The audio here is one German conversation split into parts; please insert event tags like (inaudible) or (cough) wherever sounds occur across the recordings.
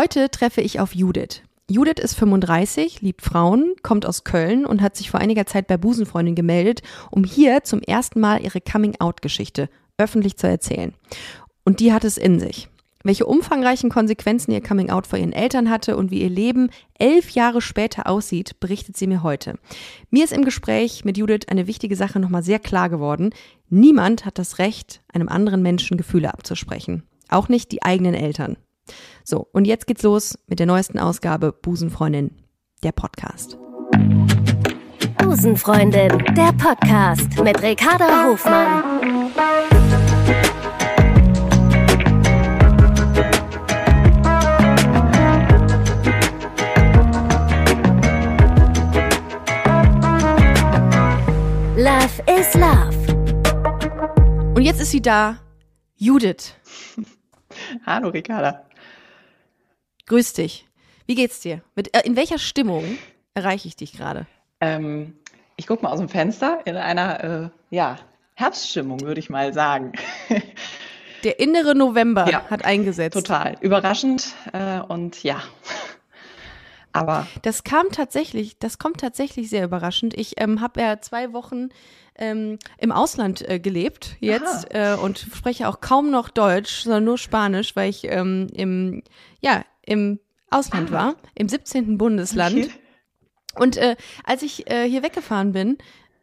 Heute treffe ich auf Judith. Judith ist 35, liebt Frauen, kommt aus Köln und hat sich vor einiger Zeit bei Busenfreundin gemeldet, um hier zum ersten Mal ihre Coming-out-Geschichte öffentlich zu erzählen. Und die hat es in sich. Welche umfangreichen Konsequenzen ihr Coming-out vor ihren Eltern hatte und wie ihr Leben elf Jahre später aussieht, berichtet sie mir heute. Mir ist im Gespräch mit Judith eine wichtige Sache nochmal sehr klar geworden. Niemand hat das Recht, einem anderen Menschen Gefühle abzusprechen. Auch nicht die eigenen Eltern. So, und jetzt geht's los mit der neuesten Ausgabe Busenfreundin, der Podcast. Busenfreundin, der Podcast mit Ricarda Hofmann. Love is Love. Und jetzt ist sie da, Judith. Hallo Ricarda. Grüß dich. Wie geht's dir? Mit, äh, in welcher Stimmung erreiche ich dich gerade? Ähm, ich gucke mal aus dem Fenster in einer äh, ja, Herbststimmung, würde ich mal sagen. (laughs) Der innere November ja, hat eingesetzt. Total. Überraschend äh, und ja. Aber. Das kam tatsächlich, das kommt tatsächlich sehr überraschend. Ich ähm, habe ja zwei Wochen ähm, im Ausland äh, gelebt jetzt äh, und spreche auch kaum noch Deutsch, sondern nur Spanisch, weil ich ähm, im, ja, im Ausland war, im 17. Bundesland. Okay. Und äh, als ich äh, hier weggefahren bin,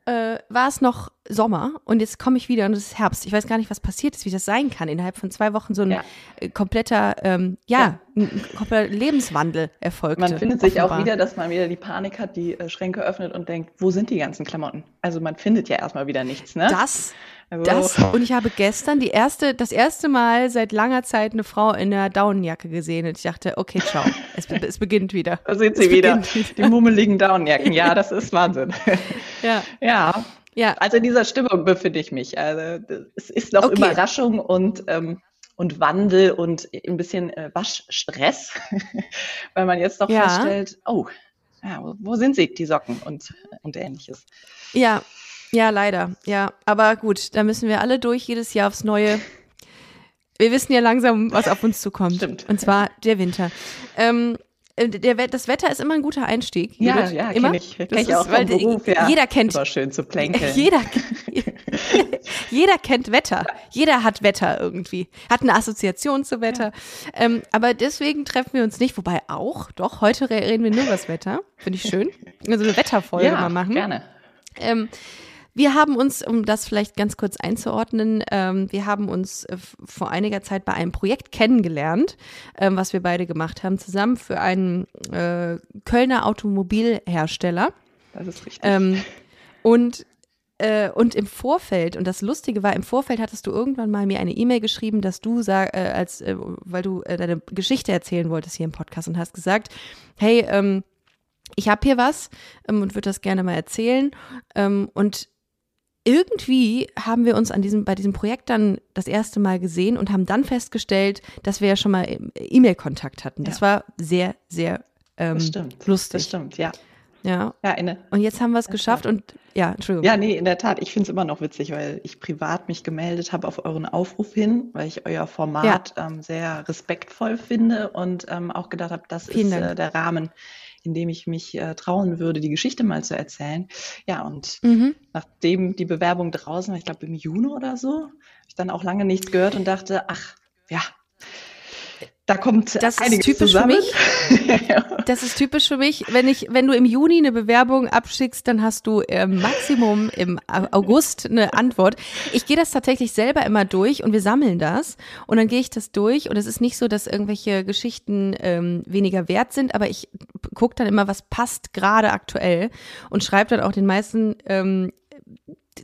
äh, war es noch Sommer und jetzt komme ich wieder und es ist Herbst. Ich weiß gar nicht, was passiert ist, wie das sein kann. Innerhalb von zwei Wochen so ein ja. Äh, kompletter, ähm, ja, ja. Ein, kompletter Lebenswandel erfolgt. Man findet sich offenbar. auch wieder, dass man wieder die Panik hat, die äh, Schränke öffnet und denkt, wo sind die ganzen Klamotten? Also man findet ja erstmal wieder nichts, ne? Das also. Das und ich habe gestern die erste, das erste Mal seit langer Zeit eine Frau in einer Daunenjacke gesehen und ich dachte, okay, ciao, (laughs) es, es beginnt wieder. Da sind sie wieder, wieder, die mummeligen Daunenjacken. Ja, das ist Wahnsinn. (laughs) Ja. Ja. Ja. Also in dieser Stimmung befinde ich mich. Also es ist noch okay. Überraschung und ähm, und Wandel und ein bisschen äh, Waschstress, (laughs) weil man jetzt doch ja. feststellt, oh, ja, wo sind sie, die Socken und, und ähnliches. Ja, ja, leider. Ja, aber gut, da müssen wir alle durch, jedes Jahr aufs Neue. Wir wissen ja langsam, was auf uns zukommt. Stimmt. Und zwar der Winter. Ähm, äh, der, das Wetter ist immer ein guter Einstieg. Ja, Judith. ja, immer. ich. Kenn ich auch weil Beruf, ja. Jeder kennt. War schön zu plänkeln. (laughs) Jeder, jeder kennt Wetter. Jeder hat Wetter irgendwie. Hat eine Assoziation zu Wetter. Ja. Ähm, aber deswegen treffen wir uns nicht. Wobei auch, doch, heute reden wir nur über das Wetter. Finde ich schön. Also eine Wetterfolge ja, mal machen. gerne. Ähm, wir haben uns, um das vielleicht ganz kurz einzuordnen, ähm, wir haben uns äh, vor einiger Zeit bei einem Projekt kennengelernt, ähm, was wir beide gemacht haben, zusammen für einen äh, Kölner Automobilhersteller. Das ist richtig. Ähm, und äh, und im Vorfeld, und das Lustige war, im Vorfeld hattest du irgendwann mal mir eine E-Mail geschrieben, dass du sag, äh, als, äh, weil du deine Geschichte erzählen wolltest hier im Podcast und hast gesagt, hey, ähm, ich habe hier was ähm, und würde das gerne mal erzählen. Ähm, und irgendwie haben wir uns an diesem, bei diesem Projekt dann das erste Mal gesehen und haben dann festgestellt, dass wir ja schon mal E-Mail-Kontakt hatten. Das ja. war sehr, sehr ähm, das stimmt. lustig. Das stimmt, ja. Ja. ja eine, und jetzt haben wir es geschafft und ja, Entschuldigung. Ja, nee, in der Tat. Ich finde es immer noch witzig, weil ich privat mich gemeldet habe auf euren Aufruf hin, weil ich euer Format ja. ähm, sehr respektvoll finde und ähm, auch gedacht habe, das Vielen ist äh, der Rahmen, in dem ich mich äh, trauen würde, die Geschichte mal zu erzählen. Ja, und mhm. nachdem die Bewerbung draußen war, ich glaube im Juni oder so, habe ich dann auch lange nichts gehört und dachte, ach, ja, da kommt das ist typisch zusammen. für mich. (laughs) Das ist typisch für mich. Wenn ich, wenn du im Juni eine Bewerbung abschickst, dann hast du äh, Maximum im August eine Antwort. Ich gehe das tatsächlich selber immer durch und wir sammeln das und dann gehe ich das durch und es ist nicht so, dass irgendwelche Geschichten ähm, weniger wert sind, aber ich gucke dann immer, was passt gerade aktuell und schreibe dann auch den meisten ähm,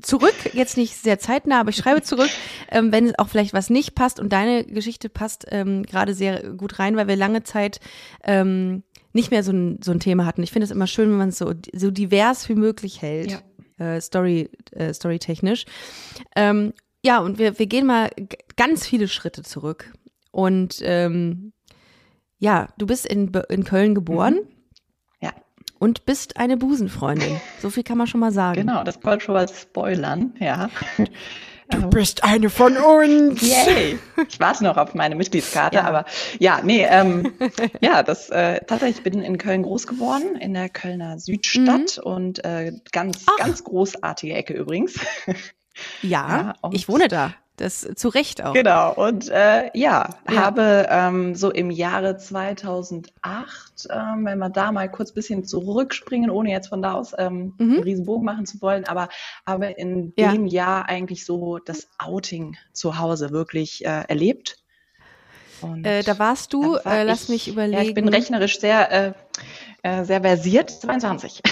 zurück, jetzt nicht sehr zeitnah, aber ich schreibe zurück, ähm, wenn auch vielleicht was nicht passt und deine Geschichte passt ähm, gerade sehr gut rein, weil wir lange Zeit ähm, nicht mehr so ein, so ein Thema hatten. Ich finde es immer schön, wenn man es so, so divers wie möglich hält, ja. äh, Story, äh, storytechnisch. Ähm, ja, und wir, wir gehen mal ganz viele Schritte zurück. Und ähm, ja, du bist in, in Köln geboren. Mhm und bist eine Busenfreundin. So viel kann man schon mal sagen. Genau, das wollte schon mal spoilern, ja. (laughs) Du ähm, bist eine von uns. Yay. Ich warte noch auf meine Mitgliedskarte, ja. aber ja, nee, ähm, ja, das äh, tatsächlich, ich bin in Köln groß geworden, in der Kölner Südstadt mhm. und äh, ganz, Ach. ganz großartige Ecke übrigens. Ja, (laughs) ja ich wohne da. Das zu Recht auch. Genau. Und äh, ja, ja, habe ähm, so im Jahre 2008, ähm, wenn wir da mal kurz ein bisschen zurückspringen, ohne jetzt von da aus ähm, mhm. einen Riesenbogen machen zu wollen, aber habe in ja. dem Jahr eigentlich so das Outing zu Hause wirklich äh, erlebt. Äh, da warst du, war äh, lass ich, mich überlegen. Ja, ich bin rechnerisch sehr, äh, äh sehr versiert, 22.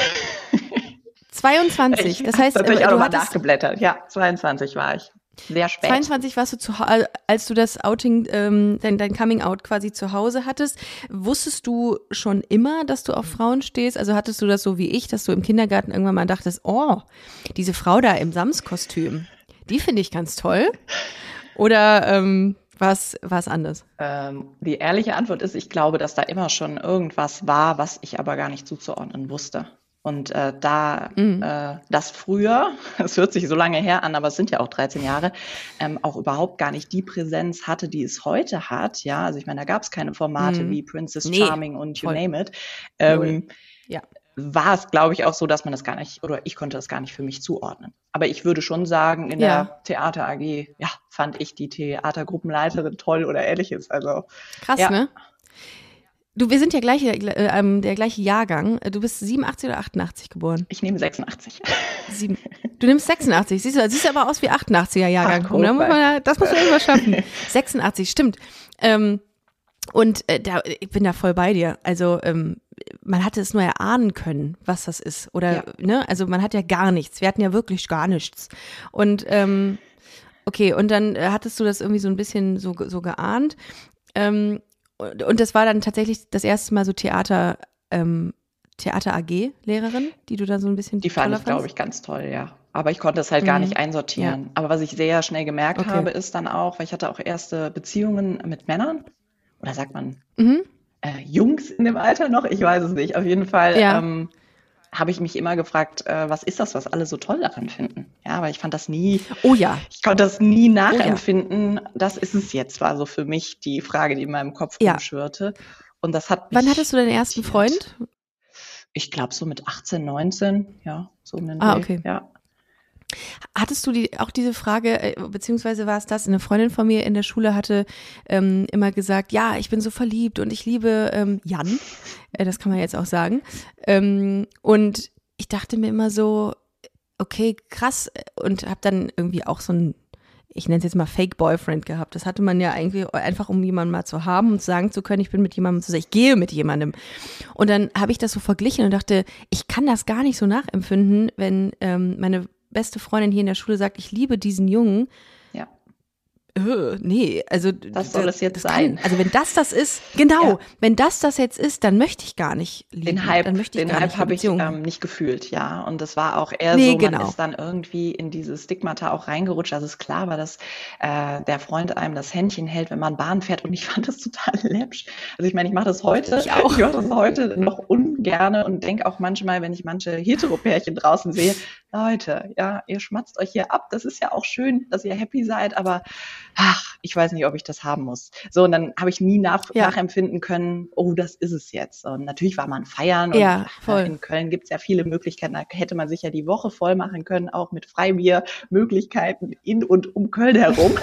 22, (laughs) das heißt, natürlich äh, auch nochmal nachgeblättert. Ja, 22 war ich. Sehr spät. 22 warst du zu als du das Outing, ähm, dein, dein Coming Out quasi zu Hause hattest. Wusstest du schon immer, dass du auf Frauen stehst? Also hattest du das so wie ich, dass du im Kindergarten irgendwann mal dachtest, oh, diese Frau da im Samskostüm, die finde ich ganz toll? Oder ähm, war es anders? Ähm, die ehrliche Antwort ist, ich glaube, dass da immer schon irgendwas war, was ich aber gar nicht zuzuordnen wusste. Und äh, da mhm. äh, das früher, (laughs) es hört sich so lange her an, aber es sind ja auch 13 Jahre, ähm, auch überhaupt gar nicht die Präsenz hatte, die es heute hat. Ja, also ich meine, da gab es keine Formate mhm. wie Princess nee, Charming und You voll. Name It. Ähm, ja. War es, glaube ich, auch so, dass man das gar nicht, oder ich konnte das gar nicht für mich zuordnen. Aber ich würde schon sagen, in ja. der Theater AG, ja, fand ich die Theatergruppenleiterin toll oder ähnliches. Also krass, ja. ne? Du, wir sind ja gleich, äh, ähm, der gleiche Jahrgang. Du bist 87 oder 88 geboren? Ich nehme 86. Sieben. Du nimmst 86. Siehst du, siehst aber aus wie 88er Jahrgang. Ach, da muss man, das muss man irgendwas schaffen. (laughs) 86, stimmt. Ähm, und äh, da, ich bin da voll bei dir. Also ähm, man hatte es nur erahnen können, was das ist. Oder, ja. ne? Also man hat ja gar nichts. Wir hatten ja wirklich gar nichts. Und ähm, okay, und dann äh, hattest du das irgendwie so ein bisschen so, so geahnt. Ähm, und das war dann tatsächlich das erste Mal so Theater, ähm, Theater AG-Lehrerin, die du da so ein bisschen. Die fand ich, glaube ich, ganz toll, ja. Aber ich konnte es halt mhm. gar nicht einsortieren. Ja. Aber was ich sehr schnell gemerkt okay. habe, ist dann auch, weil ich hatte auch erste Beziehungen mit Männern. Oder sagt man mhm. äh, Jungs in dem Alter noch? Ich weiß es nicht. Auf jeden Fall ja. ähm, habe ich mich immer gefragt, äh, was ist das, was alle so toll daran finden? Ja, aber ich fand das nie. Oh ja. Ich konnte das nie nachempfinden. Oh ja. Das ist es jetzt, war so für mich die Frage, die in meinem Kopf ja. rumschwirrte. Und das hat. Wann hattest du deinen ersten Freund? Ich glaube so mit 18, 19, ja, so um den Ah, okay. Ja. Hattest du die, auch diese Frage, äh, beziehungsweise war es das, eine Freundin von mir in der Schule hatte ähm, immer gesagt, ja, ich bin so verliebt und ich liebe ähm, Jan, äh, das kann man jetzt auch sagen. Ähm, und ich dachte mir immer so, okay, krass, und habe dann irgendwie auch so ein, ich nenne es jetzt mal Fake Boyfriend gehabt. Das hatte man ja eigentlich einfach, um jemanden mal zu haben und sagen zu können, ich bin mit jemandem zusammen, ich gehe mit jemandem. Und dann habe ich das so verglichen und dachte, ich kann das gar nicht so nachempfinden, wenn ähm, meine beste Freundin hier in der Schule sagt, ich liebe diesen Jungen, öh, nee, also was soll das jetzt das sein? Kann, also wenn das das ist, genau, ja. wenn das das jetzt ist, dann möchte ich gar nicht lieben. Den Hype, dann möchte ich den Hype habe ich ähm, nicht gefühlt, ja. Und das war auch eher nee, so, man genau. ist dann irgendwie in dieses Stigmata auch reingerutscht. Also es ist klar war, dass äh, der Freund einem das Händchen hält, wenn man Bahn fährt. Und ich fand das total (laughs) läppsch. Also ich meine, ich mache das heute, ich, auch. ich mache das heute noch ungerne und denke auch manchmal, wenn ich manche Heteropärchen draußen sehe, Leute, ja, ihr schmatzt euch hier ab. Das ist ja auch schön, dass ihr happy seid, aber ach, ich weiß nicht, ob ich das haben muss. So, und dann habe ich nie nach, ja. nachempfinden können, oh, das ist es jetzt. Und natürlich war man feiern und ja, voll. in Köln gibt es ja viele Möglichkeiten. Da hätte man sich ja die Woche voll machen können, auch mit Freibier-Möglichkeiten in und um Köln herum.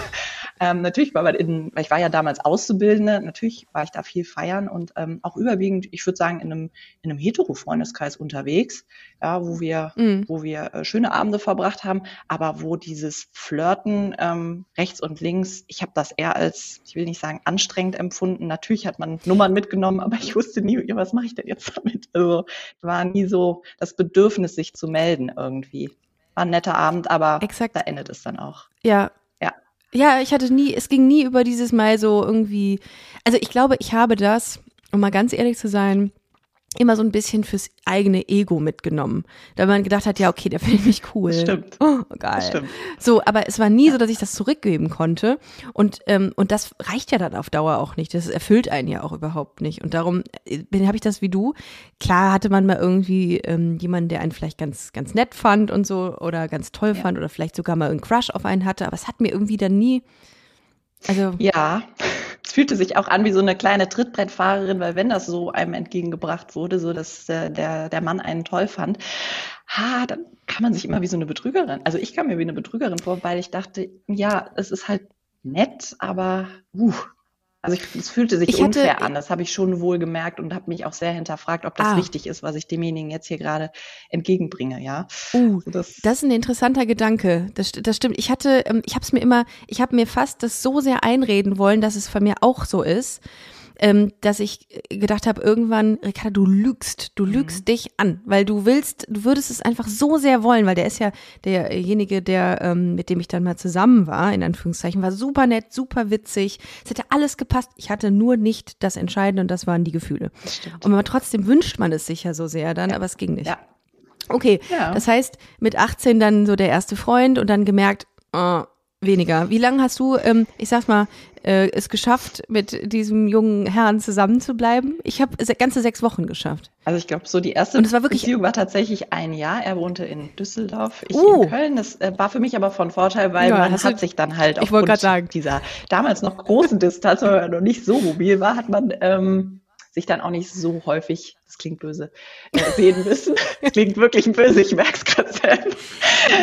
Ähm, natürlich war man in, weil ich war ja damals Auszubildende, natürlich war ich da viel feiern und ähm, auch überwiegend, ich würde sagen, in einem, in einem Hetero-Freundeskreis unterwegs, ja, wo wir, mhm. wo wir äh, schöne Abende verbracht haben, aber wo dieses Flirten ähm, rechts und links, ich habe das eher als, ich will nicht sagen, anstrengend empfunden. Natürlich hat man Nummern mitgenommen, aber ich wusste nie, was mache ich denn jetzt damit? Also war nie so das Bedürfnis, sich zu melden irgendwie. War ein netter Abend, aber Exakt. da endet es dann auch. Ja, ja, ich hatte nie, es ging nie über dieses Mal so irgendwie. Also ich glaube, ich habe das, um mal ganz ehrlich zu sein, immer so ein bisschen fürs eigene Ego mitgenommen. Da man gedacht hat, ja, okay, der findet mich cool. Stimmt. Oh, geil. Stimmt. So, aber es war nie so, dass ich das zurückgeben konnte. Und, ähm, und das reicht ja dann auf Dauer auch nicht. Das erfüllt einen ja auch überhaupt nicht. Und darum äh, habe ich das wie du. Klar hatte man mal irgendwie ähm, jemanden, der einen vielleicht ganz, ganz nett fand und so oder ganz toll ja. fand oder vielleicht sogar mal einen Crush auf einen hatte. Aber es hat mir irgendwie dann nie also ja, fühlte sich auch an wie so eine kleine Trittbrettfahrerin, weil wenn das so einem entgegengebracht wurde, so dass äh, der, der Mann einen toll fand, ha, dann kann man sich immer wie so eine Betrügerin. Also ich kam mir wie eine Betrügerin vor, weil ich dachte, ja, es ist halt nett, aber uh, also ich, es fühlte sich ich unfair hatte, an, das habe ich schon wohl gemerkt und habe mich auch sehr hinterfragt, ob das ah. richtig ist, was ich demjenigen jetzt hier gerade entgegenbringe, ja. Uh, also das, das, ist ein interessanter Gedanke. Das, das stimmt. Ich hatte, ähm, ich habe es mir immer, ich habe mir fast das so sehr einreden wollen, dass es von mir auch so ist ähm, dass ich gedacht habe, irgendwann, Ricarda, du lügst, du mhm. lügst mhm. dich an, weil du willst, du würdest es einfach so sehr wollen, weil der ist ja derjenige, der, ähm, mit dem ich dann mal zusammen war, in Anführungszeichen, war super nett, super witzig, es hätte alles gepasst. Ich hatte nur nicht das Entscheidende und das waren die Gefühle. Und aber trotzdem wünscht man es sich ja so sehr dann, ja. aber es ging nicht. Ja. Okay, ja. das heißt, mit 18 dann so der erste Freund und dann gemerkt, oh, weniger. Wie lange hast du, ähm, ich sag's mal, äh, es geschafft, mit diesem jungen Herrn zusammenzubleiben? Ich habe ganze sechs Wochen geschafft. Also ich glaube, so die erste Und es war wirklich, Beziehung war tatsächlich ein Jahr. Er wohnte in Düsseldorf, ich uh, in Köln. Das äh, war für mich aber von Vorteil, weil ja, man hat sich dann halt aufgrund dieser damals noch großen Distanz, weil man noch nicht so mobil war, hat man ähm, sich dann auch nicht so häufig, das klingt böse, äh, sehen müssen. (laughs) das klingt wirklich böse, ich merke es gerade selbst.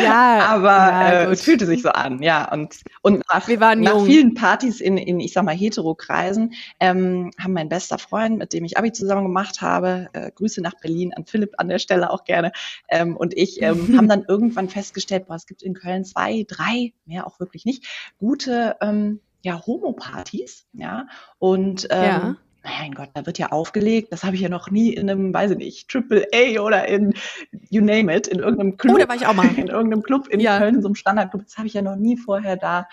Ja, aber ja, äh, es fühlte sich so an, ja. Und, und nach, nach vielen Partys in, in, ich sag mal, Hetero-Kreisen ähm, haben mein bester Freund, mit dem ich Abi zusammen gemacht habe, äh, Grüße nach Berlin an Philipp an der Stelle auch gerne, ähm, und ich ähm, (laughs) haben dann irgendwann festgestellt, boah, es gibt in Köln zwei, drei, mehr auch wirklich nicht, gute ähm, ja, Homo-Partys, ja, und ähm, ja mein Gott, da wird ja aufgelegt. Das habe ich ja noch nie in einem, weiß ich nicht, Triple A oder in you name it, in irgendeinem Club. Oh, da war ich auch mal. (laughs) In irgendeinem Club in ja. Köln, so einem Standardclub. Das habe ich ja noch nie vorher da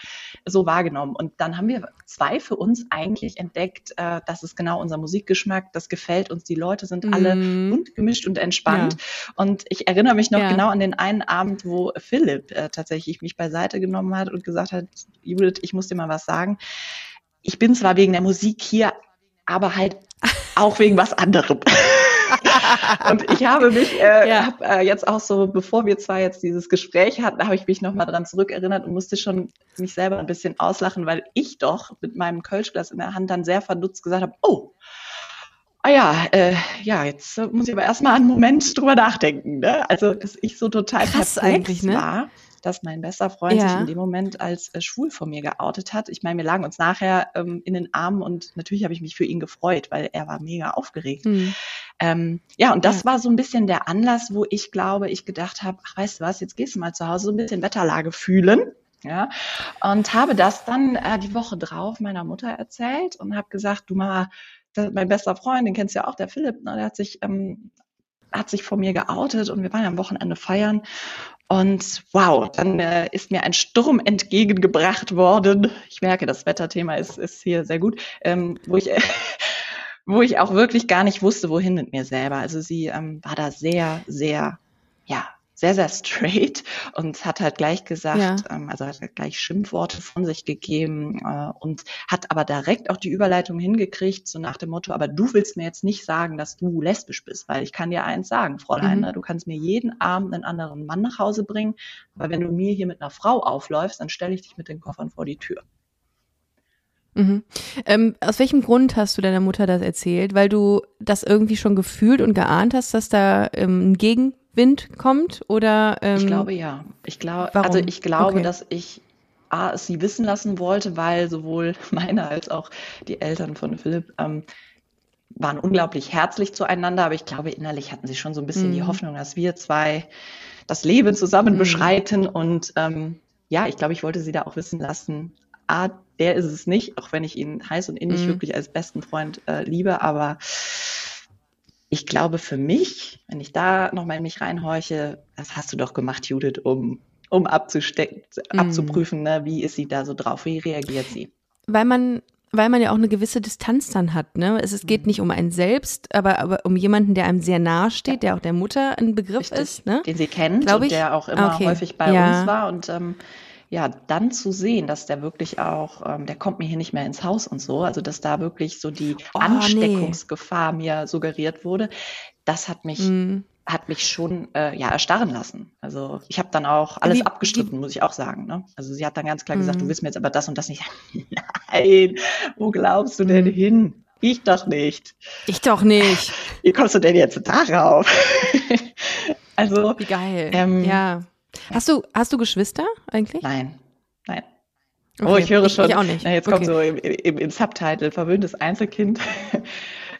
so wahrgenommen. Und dann haben wir zwei für uns eigentlich entdeckt, äh, das ist genau unser Musikgeschmack, das gefällt uns. Die Leute sind mm. alle bunt gemischt und entspannt. Ja. Und ich erinnere mich noch ja. genau an den einen Abend, wo Philipp äh, tatsächlich mich beiseite genommen hat und gesagt hat, Judith, ich muss dir mal was sagen ich bin zwar wegen der Musik hier, aber halt auch wegen was anderem. (laughs) und ich habe mich äh, ja. hab, äh, jetzt auch so, bevor wir zwar jetzt dieses Gespräch hatten, habe ich mich nochmal dran zurückerinnert und musste schon mich selber ein bisschen auslachen, weil ich doch mit meinem Kölschglas in der Hand dann sehr verdutzt gesagt habe, oh, ah ja, äh, ja, jetzt muss ich aber erstmal einen Moment drüber nachdenken. Ne? Also, dass ich so total Krass eigentlich, ne? war dass mein bester Freund ja. sich in dem Moment als äh, schwul vor mir geoutet hat. Ich meine, wir lagen uns nachher ähm, in den Armen und natürlich habe ich mich für ihn gefreut, weil er war mega aufgeregt. Mhm. Ähm, ja, und das ja. war so ein bisschen der Anlass, wo ich glaube, ich gedacht habe, ach, weißt du was, jetzt gehst du mal zu Hause so ein bisschen Wetterlage fühlen. Ja, und habe das dann äh, die Woche drauf meiner Mutter erzählt und habe gesagt, du Mama, mein bester Freund, den kennst du ja auch, der Philipp, ne, der hat sich ähm, hat sich vor mir geoutet und wir waren am Wochenende feiern und wow, dann äh, ist mir ein Sturm entgegengebracht worden. Ich merke, das Wetterthema ist, ist hier sehr gut, ähm, wo ich äh, (laughs) wo ich auch wirklich gar nicht wusste, wohin mit mir selber. Also sie ähm, war da sehr, sehr, ja, sehr, sehr straight und hat halt gleich gesagt, ja. ähm, also hat halt gleich Schimpfworte von sich gegeben äh, und hat aber direkt auch die Überleitung hingekriegt, so nach dem Motto, aber du willst mir jetzt nicht sagen, dass du lesbisch bist, weil ich kann dir eins sagen, Fräulein, mhm. ne, du kannst mir jeden Abend einen anderen Mann nach Hause bringen, aber wenn du mir hier mit einer Frau aufläufst, dann stelle ich dich mit den Koffern vor die Tür. Mhm. Ähm, aus welchem Grund hast du deiner Mutter das erzählt? Weil du das irgendwie schon gefühlt und geahnt hast, dass da ähm, ein Gegen Wind kommt oder? Ähm, ich glaube ja. Ich glaube, also ich glaube, okay. dass ich A, es sie wissen lassen wollte, weil sowohl (laughs) meine als auch die Eltern von Philipp ähm, waren unglaublich herzlich zueinander, aber ich glaube, innerlich hatten sie schon so ein bisschen mm. die mhm. Hoffnung, dass wir zwei das Leben zusammen mm. beschreiten. Und ähm, ja, ich glaube, ich wollte sie da auch wissen lassen, A, der ist es nicht, auch wenn ich ihn heiß und innig mm. wirklich als besten Freund äh, liebe, aber ich glaube für mich, wenn ich da nochmal in mich reinhorche, das hast du doch gemacht, Judith, um, um abzustecken, mm. abzuprüfen, ne, wie ist sie da so drauf, wie reagiert sie? Weil man weil man ja auch eine gewisse Distanz dann hat. Ne? Es, es geht mhm. nicht um einen selbst, aber, aber um jemanden, der einem sehr nahe steht, der auch der Mutter ein Begriff Richtig, ist. Ne? Den sie kennt Glaube ich. und der auch immer okay. häufig bei ja. uns war. Und ähm, ja, dann zu sehen, dass der wirklich auch, ähm, der kommt mir hier nicht mehr ins Haus und so, also dass da wirklich so die oh, Ansteckungsgefahr nee. mir suggeriert wurde, das hat mich mm hat mich schon äh, ja erstarren lassen. Also ich habe dann auch alles wie, abgestritten, wie, muss ich auch sagen. Ne? Also sie hat dann ganz klar gesagt, du mhm. willst mir jetzt aber das und das nicht. (laughs) Nein, wo glaubst du denn mhm. hin? Ich doch nicht. Ich doch nicht. (laughs) Wie kommst du denn jetzt darauf? (laughs) also wie geil. Ähm, ja. Hast du hast du Geschwister eigentlich? Nein, nein. Oh, okay. Oh, ich höre schon. Ich, auch nicht. Na, jetzt okay. kommt so im, im, im Subtitle verwöhntes Einzelkind. (laughs)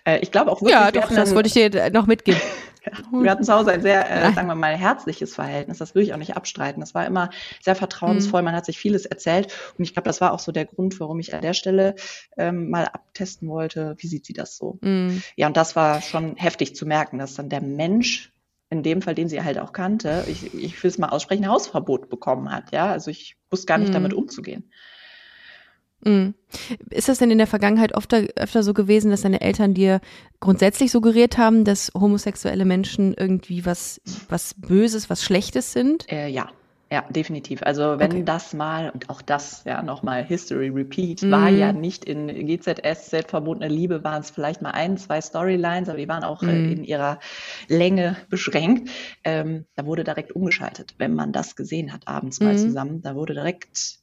Äh, ich glaube auch wirklich. Ja, doch, das wollte ich dir noch mitgeben. (laughs) Wir hatten zu Hause ein sehr, äh, sagen wir mal, herzliches Verhältnis. Das will ich auch nicht abstreiten. Das war immer sehr vertrauensvoll. Mhm. Man hat sich vieles erzählt. Und ich glaube, das war auch so der Grund, warum ich an der Stelle ähm, mal abtesten wollte, wie sieht sie das so? Mhm. Ja, und das war schon heftig zu merken, dass dann der Mensch, in dem Fall, den sie halt auch kannte, ich, ich will es mal aussprechen, Hausverbot bekommen hat. Ja, also ich wusste gar nicht mhm. damit umzugehen. Mhm. Ist das denn in der Vergangenheit öfter, öfter so gewesen, dass deine Eltern dir grundsätzlich suggeriert haben, dass homosexuelle Menschen irgendwie was, was Böses, was Schlechtes sind? Äh, ja. Ja, definitiv. Also wenn okay. das mal, und auch das, ja, nochmal History Repeat, mm. war ja nicht in GZSZ verbotene Liebe, waren es vielleicht mal ein, zwei Storylines, aber die waren auch mm. äh, mhm. in ihrer Länge beschränkt. Ähm, da wurde direkt umgeschaltet, wenn man das gesehen hat, abends mal mm. zusammen. Da wurde direkt,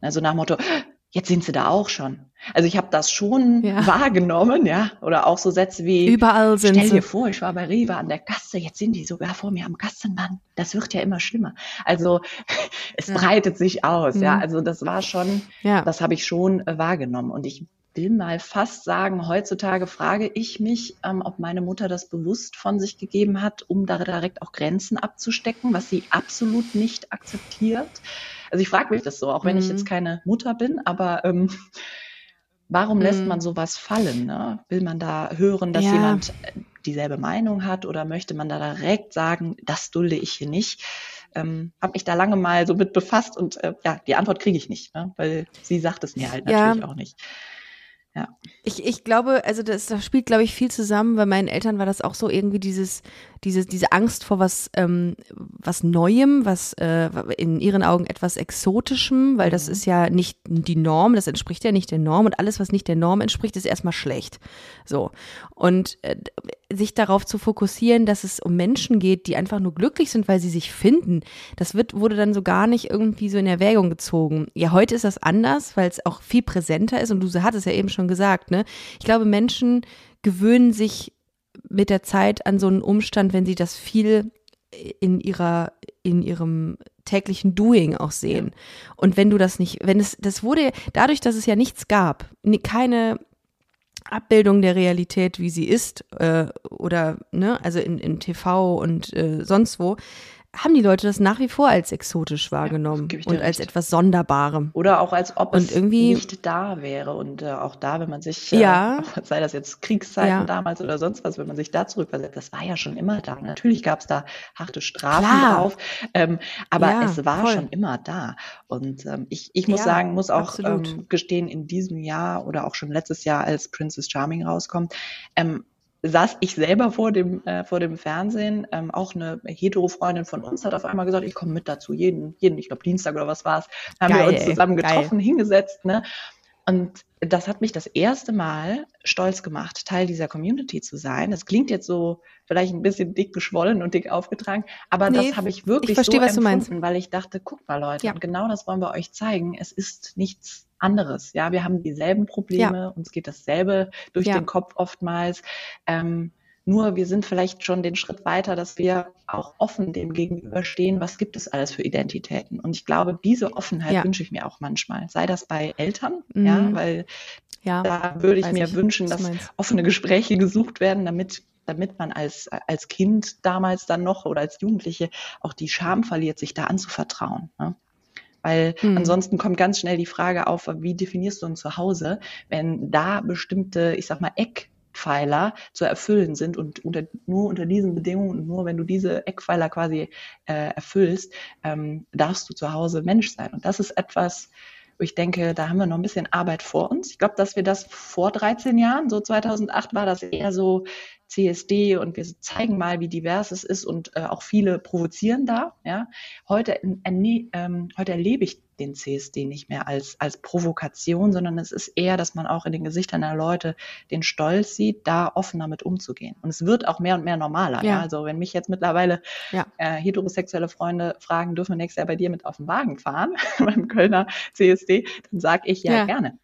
also nach Motto, jetzt sind sie da auch schon. Also ich habe das schon ja. wahrgenommen, ja, oder auch so Sätze wie überall sind Stell dir sie. vor, ich war bei Rewe an der Kasse, jetzt sind die sogar vor mir am Kassenband. Das wird ja immer schlimmer. Also (laughs) es ja. breitet sich aus, mhm. ja. Also das war schon, ja. das habe ich schon äh, wahrgenommen und ich will mal fast sagen, heutzutage frage ich mich, ähm, ob meine Mutter das bewusst von sich gegeben hat, um da direkt auch Grenzen abzustecken, was sie absolut nicht akzeptiert. Also ich frage mich das so, auch wenn mhm. ich jetzt mhm. keine Mutter bin, aber ähm, (laughs) warum mhm. lässt man sowas fallen? Ne? Will man da hören, dass ja. jemand äh, dieselbe Meinung hat oder möchte man da direkt sagen, das dulde ich hier nicht? Ähm, habe mich da lange mal so mit befasst und äh, ja, die Antwort kriege ich nicht, ne? weil sie sagt es mir halt natürlich ja. auch nicht. Ja. Ich, ich glaube, also das, das spielt, glaube ich, viel zusammen, weil meinen Eltern war das auch so irgendwie dieses, diese, diese Angst vor was, ähm, was Neuem, was äh, in ihren Augen etwas Exotischem, weil das mhm. ist ja nicht die Norm, das entspricht ja nicht der Norm und alles, was nicht der Norm entspricht, ist erstmal schlecht. So. Und äh, sich darauf zu fokussieren, dass es um Menschen geht, die einfach nur glücklich sind, weil sie sich finden, das wird, wurde dann so gar nicht irgendwie so in Erwägung gezogen. Ja, heute ist das anders, weil es auch viel präsenter ist und du hattest ja eben schon gesagt, ne? Ich glaube, Menschen gewöhnen sich mit der Zeit an so einen Umstand, wenn sie das viel in ihrer, in ihrem täglichen Doing auch sehen. Und wenn du das nicht, wenn es, das wurde, dadurch, dass es ja nichts gab, keine Abbildung der Realität, wie sie ist, äh, oder, ne, also in, in TV und äh, sonst wo, haben die Leute das nach wie vor als exotisch wahrgenommen ja, und als etwas Sonderbarem. Oder auch als ob und es nicht da wäre. Und äh, auch da, wenn man sich, äh, ja, (laughs) sei das jetzt Kriegszeiten ja. damals oder sonst was, wenn man sich da zurückversetzt, das war ja schon immer da. Natürlich gab es da harte Strafen Klar. drauf, ähm, aber es war voll. schon immer da. Und ähm, ich, ich muss sagen, muss auch ähm, gestehen, in diesem Jahr oder auch schon letztes Jahr, als Princess Charming rauskommt, ähm, saß ich selber vor dem, äh, vor dem Fernsehen. Ähm, auch eine hetero-Freundin von uns hat auf einmal gesagt, ich komme mit dazu, jeden, jeden, ich glaube Dienstag oder was war es, haben geil, wir uns zusammen getroffen, geil. hingesetzt. Ne? Und das hat mich das erste Mal stolz gemacht, Teil dieser Community zu sein. Das klingt jetzt so vielleicht ein bisschen dick geschwollen und dick aufgetragen, aber nee, das habe ich wirklich ich verstehe, so empfunden, weil ich dachte, guck mal Leute, ja. und genau das wollen wir euch zeigen. Es ist nichts anderes. Ja, wir haben dieselben Probleme, ja. uns geht dasselbe durch ja. den Kopf oftmals. Ähm, nur wir sind vielleicht schon den Schritt weiter, dass wir auch offen dem gegenüberstehen, was gibt es alles für Identitäten. Und ich glaube, diese Offenheit ja. wünsche ich mir auch manchmal. Sei das bei Eltern, mhm. ja, weil ja, da würde ich mir ich, wünschen, dass offene Gespräche gesucht werden, damit damit man als, als Kind damals dann noch oder als Jugendliche auch die Scham verliert, sich da anzuvertrauen. Ne? Weil mhm. ansonsten kommt ganz schnell die Frage auf, wie definierst du ein Zuhause, wenn da bestimmte, ich sag mal, Eckpfeiler zu erfüllen sind und unter, nur unter diesen Bedingungen und nur wenn du diese Eckpfeiler quasi äh, erfüllst, ähm, darfst du zu Hause Mensch sein. Und das ist etwas, ich denke, da haben wir noch ein bisschen Arbeit vor uns. Ich glaube, dass wir das vor 13 Jahren, so 2008 war das eher so CSD und wir zeigen mal, wie divers es ist und äh, auch viele provozieren da. Ja. Heute, äh, ähm, heute erlebe ich den CSD nicht mehr als, als Provokation, sondern es ist eher, dass man auch in den Gesichtern der Leute den Stolz sieht, da offen damit umzugehen. Und es wird auch mehr und mehr normaler. Ja. ja? Also wenn mich jetzt mittlerweile ja. äh, heterosexuelle Freunde fragen, dürfen wir nächstes Jahr bei dir mit auf den Wagen fahren, (laughs) beim Kölner CSD, dann sage ich ja, gerne.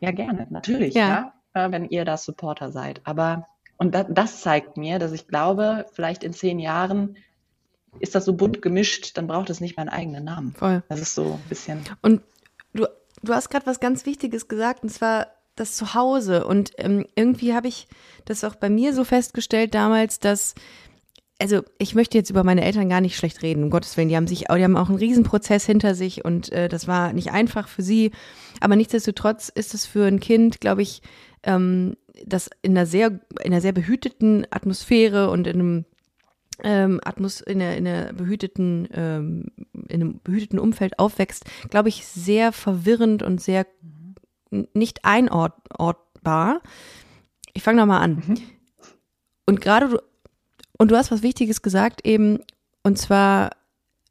Ja, gerne, natürlich, ja. äh, wenn ihr da Supporter seid. Aber und da, das zeigt mir, dass ich glaube, vielleicht in zehn Jahren ist das so bunt gemischt, dann braucht es nicht mehr einen eigenen Namen. Voll. Das ist so ein bisschen. Und du, du hast gerade was ganz Wichtiges gesagt, und zwar das Zuhause. Und ähm, irgendwie habe ich das auch bei mir so festgestellt damals, dass also ich möchte jetzt über meine Eltern gar nicht schlecht reden, um Gottes Willen. Die haben sich, die haben auch einen Riesenprozess hinter sich und äh, das war nicht einfach für sie. Aber nichtsdestotrotz ist es für ein Kind, glaube ich, ähm, das in einer sehr, in einer sehr behüteten Atmosphäre und in einem ähm, Atmos in einer, in einer behüteten, ähm, in einem behüteten Umfeld aufwächst, glaube ich, sehr verwirrend und sehr nicht einordbar. Ich fange nochmal an. Mhm. Und gerade du, und du hast was Wichtiges gesagt, eben, und zwar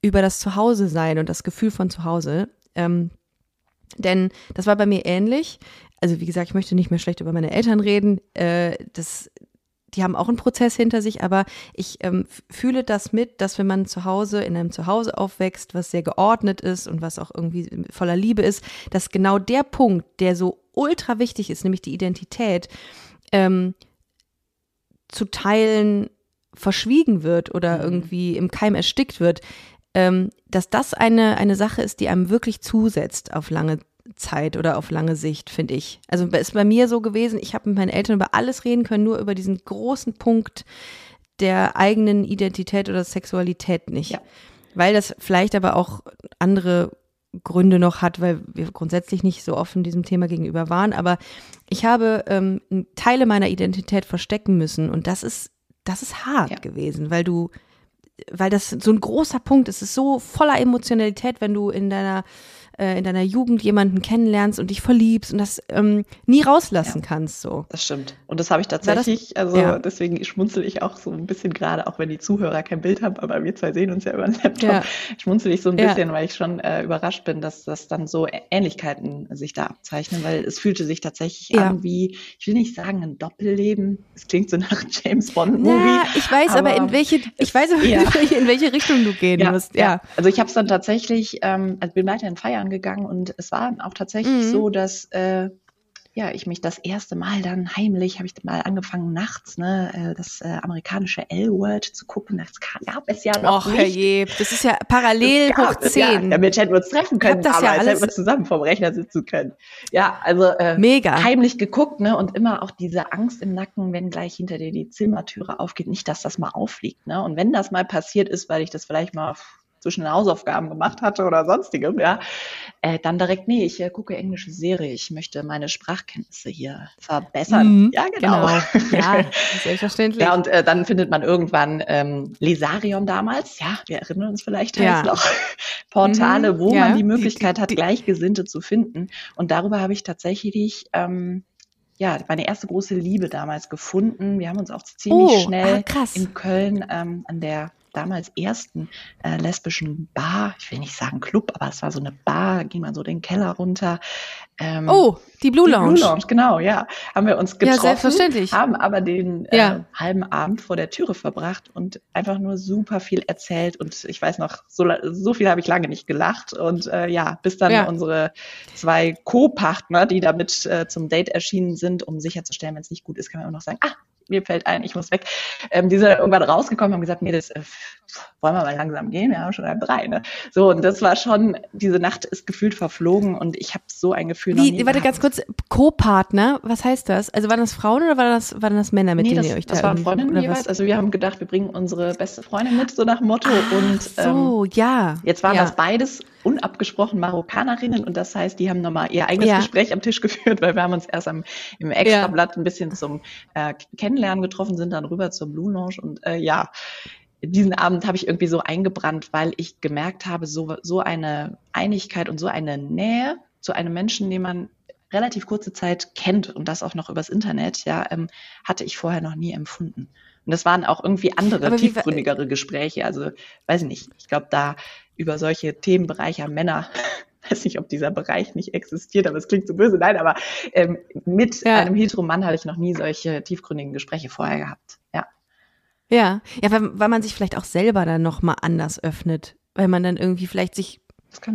über das Zuhause sein und das Gefühl von Zuhause. Ähm, denn das war bei mir ähnlich. Also wie gesagt, ich möchte nicht mehr schlecht über meine Eltern reden. Äh, das, die haben auch einen Prozess hinter sich, aber ich ähm, fühle das mit, dass wenn man zu Hause in einem Zuhause aufwächst, was sehr geordnet ist und was auch irgendwie voller Liebe ist, dass genau der Punkt, der so ultra wichtig ist, nämlich die Identität, ähm, zu teilen verschwiegen wird oder mhm. irgendwie im Keim erstickt wird, ähm, dass das eine, eine Sache ist, die einem wirklich zusetzt auf lange Zeit oder auf lange Sicht, finde ich. Also ist bei mir so gewesen, ich habe mit meinen Eltern über alles reden können, nur über diesen großen Punkt der eigenen Identität oder Sexualität nicht. Ja. Weil das vielleicht aber auch andere Gründe noch hat, weil wir grundsätzlich nicht so offen diesem Thema gegenüber waren. Aber ich habe ähm, Teile meiner Identität verstecken müssen und das ist, das ist hart ja. gewesen, weil du weil das so ein großer Punkt ist. Es ist so voller Emotionalität, wenn du in deiner äh, in deiner Jugend jemanden kennenlernst und dich verliebst und das ähm, nie rauslassen ja, kannst. So. Das stimmt. Und das habe ich tatsächlich, das, also ja. deswegen schmunzel ich auch so ein bisschen gerade, auch wenn die Zuhörer kein Bild haben, aber wir zwei sehen uns ja über den Laptop, ja. schmunzel ich so ein bisschen, weil ich schon äh, überrascht bin, dass das dann so Ähnlichkeiten sich da abzeichnen, weil es fühlte sich tatsächlich an wie, ich will nicht sagen ein Doppelleben, es klingt so nach James Bond-Movie. Ja, ich weiß aber, aber in welche, ich weiß aber, in welche Richtung du gehen musst. Ja. Also ich habe es dann tatsächlich, ähm, also bin weiterhin feiern gegangen und es war auch tatsächlich mhm. so, dass äh, ja, ich mich das erste Mal dann heimlich, habe ich mal angefangen nachts, ne, äh, das äh, amerikanische L-Word zu gucken. Das gab es ja noch Och, nicht. Herrje, das ist ja parallel hoch zehn. Ja, damit hätten wir uns treffen können, das aber ja als hätten wir zusammen vorm Rechner sitzen können. Ja, also äh, Mega. heimlich geguckt, ne, und immer auch diese Angst im Nacken, wenn gleich hinter dir die Zimmertüre aufgeht, nicht, dass das mal auffliegt, ne. Und wenn das mal passiert ist, weil ich das vielleicht mal zwischen den Hausaufgaben gemacht hatte oder sonstigem, ja, äh, dann direkt, nee, ich äh, gucke englische Serie, ich möchte meine Sprachkenntnisse hier verbessern. Mhm, ja, genau. genau. (laughs) Ja, selbstverständlich. ja, und äh, dann findet man irgendwann ähm, Lesarion damals, ja, wir erinnern uns vielleicht ja. noch, (laughs) Portale, mhm, wo ja. man die Möglichkeit hat, Gleichgesinnte zu finden. Und darüber habe ich tatsächlich ähm, ja, meine erste große Liebe damals gefunden. Wir haben uns auch ziemlich oh, schnell ah, in Köln ähm, an der damals ersten äh, lesbischen Bar, ich will nicht sagen Club, aber es war so eine Bar, ging man so den Keller runter. Ähm, oh, die Blue Lounge. Die Blue Lounge, genau, ja. Haben wir uns getroffen, ja, selbstverständlich. haben aber den äh, ja. halben Abend vor der Türe verbracht und einfach nur super viel erzählt und ich weiß noch, so, so viel habe ich lange nicht gelacht und äh, ja, bis dann ja. unsere zwei Co-Partner, die damit äh, zum Date erschienen sind, um sicherzustellen, wenn es nicht gut ist, kann man immer noch sagen, ah, mir fällt ein, ich muss weg. Ähm, die sind irgendwann rausgekommen und haben gesagt, nee, das äh, wollen wir mal langsam gehen, wir haben schon halb drei. Ne? So, und das war schon, diese Nacht ist gefühlt verflogen und ich habe so ein Gefühl Wie, Warte gehabt. ganz kurz, Co-Partner, was heißt das? Also waren das Frauen oder waren das, waren das Männer, mit nee, denen das, ihr euch da Das waren Freundinnen jeweils. Was? Also wir haben gedacht, wir bringen unsere beste Freundin mit, so nach Motto. Ach, und so, ähm, ja. Jetzt waren ja. das beides unabgesprochen Marokkanerinnen und das heißt, die haben nochmal ihr eigenes ja. Gespräch am Tisch (laughs) geführt, weil wir haben uns erst am, im Extrablatt ein bisschen zum äh, Kennenlernen getroffen, sind dann rüber zur Blue Lounge und äh, ja, diesen Abend habe ich irgendwie so eingebrannt, weil ich gemerkt habe, so, so eine Einigkeit und so eine Nähe zu einem Menschen, den man relativ kurze Zeit kennt und das auch noch übers Internet, ja, ähm, hatte ich vorher noch nie empfunden. Und das waren auch irgendwie andere, tiefgründigere Gespräche. Also, weiß ich nicht. Ich glaube, da über solche Themenbereiche Männer (laughs) weiß nicht, ob dieser Bereich nicht existiert, aber es klingt so böse. Nein, aber ähm, mit ja. einem Hetero-Mann hatte ich noch nie solche tiefgründigen Gespräche vorher gehabt. Ja. Ja, ja, weil, weil man sich vielleicht auch selber dann nochmal anders öffnet, weil man dann irgendwie vielleicht sich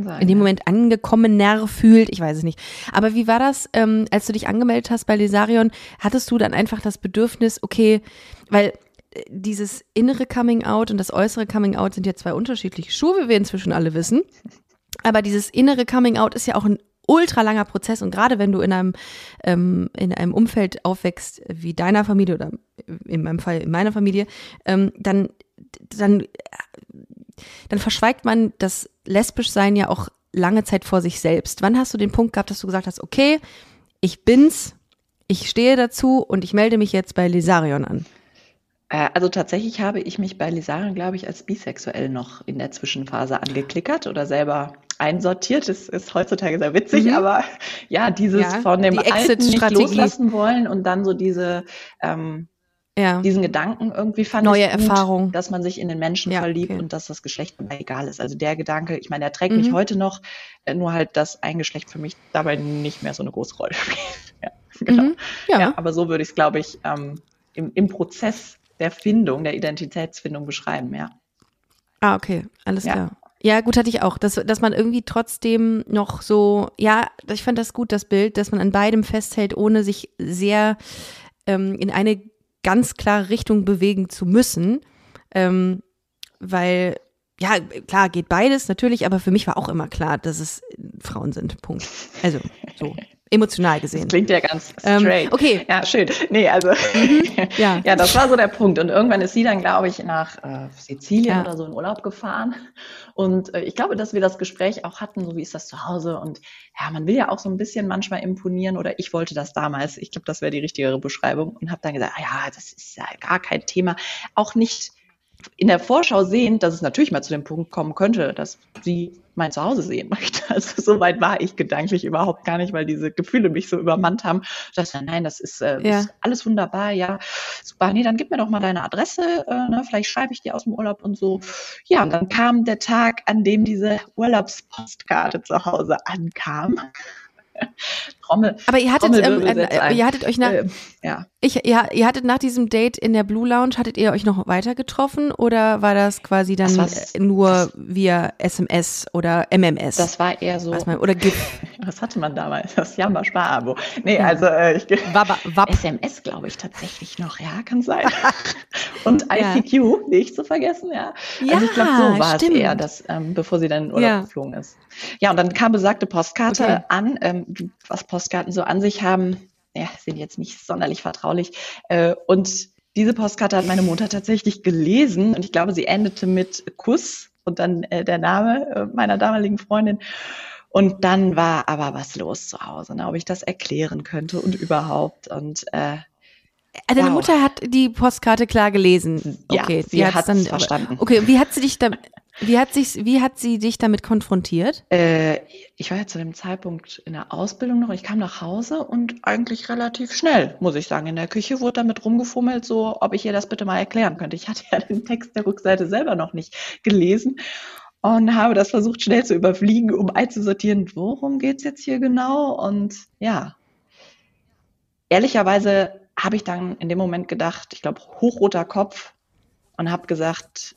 sein, in dem. Moment angekommener fühlt. Ich weiß es nicht. Aber wie war das, ähm, als du dich angemeldet hast bei Lesarion? Hattest du dann einfach das Bedürfnis, okay, weil äh, dieses innere Coming Out und das äußere Coming Out sind ja zwei unterschiedliche Schuhe, wie wir inzwischen alle wissen. Aber dieses innere Coming Out ist ja auch ein ultra langer Prozess und gerade wenn du in einem ähm, in einem Umfeld aufwächst wie deiner Familie oder in meinem Fall in meiner Familie, ähm, dann dann dann verschweigt man das lesbisch sein ja auch lange Zeit vor sich selbst. Wann hast du den Punkt gehabt, dass du gesagt hast, okay, ich bin's, ich stehe dazu und ich melde mich jetzt bei Lesarion an? Äh, also tatsächlich habe ich mich bei Lisaren, glaube ich, als bisexuell noch in der Zwischenphase angeklickert oder selber einsortiert. Das ist heutzutage sehr witzig, mhm. aber ja, dieses ja, von dem die Alten nicht loslassen wollen und dann so diese ähm, ja. diesen Gedanken irgendwie fand Neue ich gut, Erfahrung. dass man sich in den Menschen ja, verliebt okay. und dass das Geschlecht dabei egal ist. Also der Gedanke, ich meine, der trägt mhm. mich heute noch, äh, nur halt, dass ein Geschlecht für mich dabei nicht mehr so eine große Rolle (laughs) spielt. ja, genau. Mhm. Ja. ja. aber so würde ich es, glaube ich, ähm, im, im Prozess der Findung, der Identitätsfindung beschreiben, ja. Ah, okay, alles ja. klar. Ja, gut hatte ich auch, dass, dass man irgendwie trotzdem noch so, ja, ich fand das gut, das Bild, dass man an beidem festhält, ohne sich sehr ähm, in eine ganz klare Richtung bewegen zu müssen. Ähm, weil, ja, klar, geht beides natürlich, aber für mich war auch immer klar, dass es Frauen sind. Punkt. Also, so (laughs) emotional gesehen. Das klingt ja ganz straight. Ähm, okay. Ja, schön. Nee, also mhm, ja. (laughs) ja, das war so der Punkt. Und irgendwann ist sie dann, glaube ich, nach äh, Sizilien ja. oder so in Urlaub gefahren. Und äh, ich glaube, dass wir das Gespräch auch hatten, so wie ist das zu Hause? Und ja, man will ja auch so ein bisschen manchmal imponieren oder ich wollte das damals. Ich glaube, das wäre die richtigere Beschreibung und habe dann gesagt, ah, ja, das ist ja gar kein Thema. Auch nicht in der Vorschau sehend, dass es natürlich mal zu dem Punkt kommen könnte, dass sie mein Zuhause sehen möchte. (laughs) Also so weit war ich gedanklich überhaupt gar nicht, weil diese Gefühle mich so übermannt haben. Ich dachte, nein, das ist, äh, ja. ist alles wunderbar, ja, super. Nee, dann gib mir doch mal deine Adresse, äh, ne? vielleicht schreibe ich dir aus dem Urlaub und so. Ja, und dann kam der Tag, an dem diese Urlaubspostkarte zu Hause ankam. Trommel. Aber ihr hattet, ähm, äh, ihr hattet euch nach, äh, ja. ich, ihr, ihr hattet nach diesem Date in der Blue Lounge, hattet ihr euch noch weiter getroffen oder war das quasi dann das nur das, via SMS oder MMS? Das war eher so. Man, oder GIF. (laughs) Was hatte man damals? Das Jamba Sparabo. Nee, ja. also äh, ich Wab, Wab. SMS glaube ich tatsächlich noch, ja, kann sein. (laughs) Und ICQ, ja. nicht zu vergessen, ja. ja also ich glaube, so war stimmt. es eher, dass, ähm, bevor sie dann in Urlaub ja. geflogen ist. Ja, und dann kam besagte Postkarte okay. an, ähm, was Postkarten so an sich haben, ja, sind jetzt nicht sonderlich vertraulich. Äh, und diese Postkarte hat meine Mutter tatsächlich gelesen und ich glaube, sie endete mit Kuss und dann äh, der Name äh, meiner damaligen Freundin. Und dann war aber was los zu Hause, ne, ob ich das erklären könnte und überhaupt. Und äh, Deine wow. Mutter hat die Postkarte klar gelesen. Okay, ja, sie hat es verstanden. Okay, wie hat sie dich da, wie hat, sich, wie hat sie dich damit konfrontiert? Äh, ich war ja zu dem Zeitpunkt in der Ausbildung noch. Ich kam nach Hause und eigentlich relativ schnell, muss ich sagen. In der Küche wurde damit rumgefummelt, so ob ich ihr das bitte mal erklären könnte. Ich hatte ja (laughs) den Text der Rückseite selber noch nicht gelesen und habe das versucht schnell zu überfliegen, um einzusortieren, worum geht's jetzt hier genau? Und ja, ehrlicherweise habe ich dann in dem Moment gedacht, ich glaube, hochroter Kopf und habe gesagt,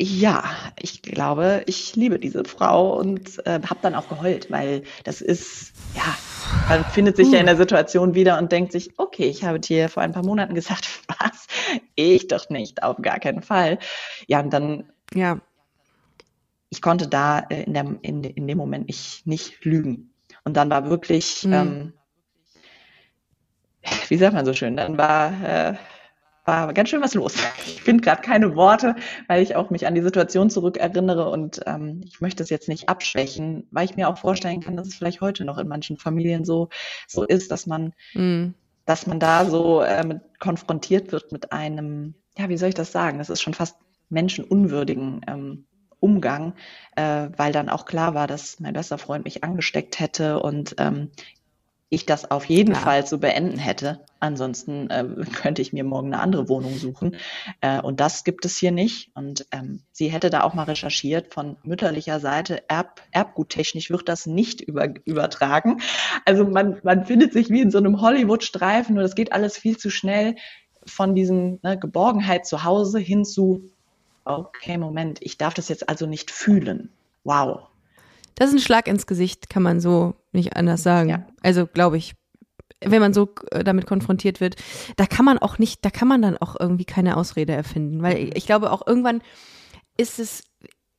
ja, ich glaube, ich liebe diese Frau und äh, habe dann auch geheult, weil das ist, ja, man findet sich ja in der Situation wieder und denkt sich, okay, ich habe dir vor ein paar Monaten gesagt, (laughs) was? Ich doch nicht, auf gar keinen Fall. Ja, und dann, ja, ich konnte da äh, in, der, in, in dem Moment nicht, nicht lügen. Und dann war wirklich, mhm. ähm, wie sagt man so schön, dann war äh, war ganz schön was los. Ich finde gerade keine Worte, weil ich auch mich an die Situation zurückerinnere und ähm, ich möchte es jetzt nicht abschwächen, weil ich mir auch vorstellen kann, dass es vielleicht heute noch in manchen Familien so, so ist, dass man, mm. dass man da so äh, konfrontiert wird mit einem, ja, wie soll ich das sagen? Das ist schon fast menschenunwürdigen ähm, Umgang, äh, weil dann auch klar war, dass mein bester Freund mich angesteckt hätte und ähm, ich das auf jeden ja. Fall zu beenden hätte. Ansonsten äh, (laughs) könnte ich mir morgen eine andere Wohnung suchen. Äh, und das gibt es hier nicht. Und ähm, sie hätte da auch mal recherchiert. Von mütterlicher Seite Erb, erbguttechnisch wird das nicht über, übertragen. Also man, man findet sich wie in so einem Hollywood-Streifen, nur das geht alles viel zu schnell von diesem ne, Geborgenheit zu Hause hin zu, okay, Moment, ich darf das jetzt also nicht fühlen. Wow. Das ist ein Schlag ins Gesicht, kann man so nicht anders sagen. Ja. Also glaube ich, wenn man so äh, damit konfrontiert wird, da kann man auch nicht, da kann man dann auch irgendwie keine Ausrede erfinden, weil mhm. ich glaube auch irgendwann ist es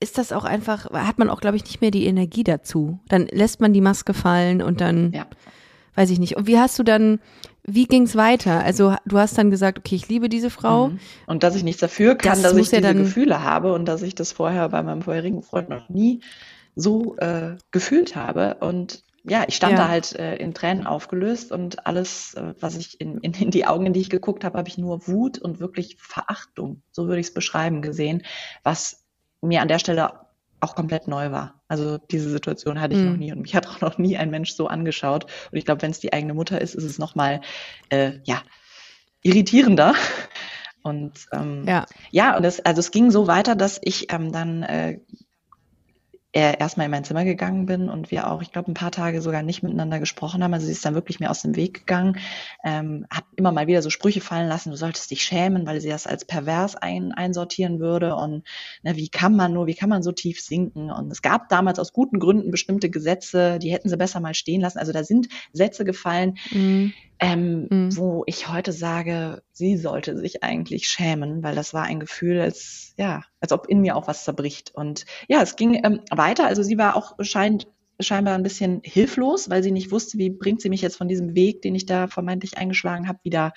ist das auch einfach, hat man auch, glaube ich, nicht mehr die Energie dazu. Dann lässt man die Maske fallen und dann, ja. weiß ich nicht. Und wie hast du dann, wie ging es weiter? Also du hast dann gesagt, okay, ich liebe diese Frau. Mhm. Und dass ich nichts dafür kann, das dass ich diese Gefühle habe und dass ich das vorher bei meinem vorherigen Freund noch nie so äh, gefühlt habe. Und ja, ich stand ja. da halt äh, in Tränen aufgelöst und alles, äh, was ich in, in, in die Augen, in die ich geguckt habe, habe ich nur Wut und wirklich Verachtung, so würde ich es beschreiben, gesehen, was mir an der Stelle auch komplett neu war. Also diese Situation hatte ich mhm. noch nie und mich hat (laughs) auch noch nie ein Mensch so angeschaut. Und ich glaube, wenn es die eigene Mutter ist, ist es nochmal, äh, ja, irritierender. (laughs) Und ähm, ja. ja, und es, also es ging so weiter, dass ich ähm, dann äh, erstmal in mein Zimmer gegangen bin und wir auch, ich glaube, ein paar Tage sogar nicht miteinander gesprochen haben. Also sie ist dann wirklich mir aus dem Weg gegangen, ähm, hat immer mal wieder so Sprüche fallen lassen, du solltest dich schämen, weil sie das als pervers ein, einsortieren würde und ne, wie kann man nur, wie kann man so tief sinken? Und es gab damals aus guten Gründen bestimmte Gesetze, die hätten sie besser mal stehen lassen. Also da sind Sätze gefallen, mhm ähm, mhm. wo ich heute sage, sie sollte sich eigentlich schämen, weil das war ein Gefühl, als ja, als ob in mir auch was zerbricht. Und ja, es ging ähm, weiter. Also sie war auch scheint scheinbar ein bisschen hilflos, weil sie nicht wusste, wie bringt sie mich jetzt von diesem Weg, den ich da vermeintlich eingeschlagen habe, wieder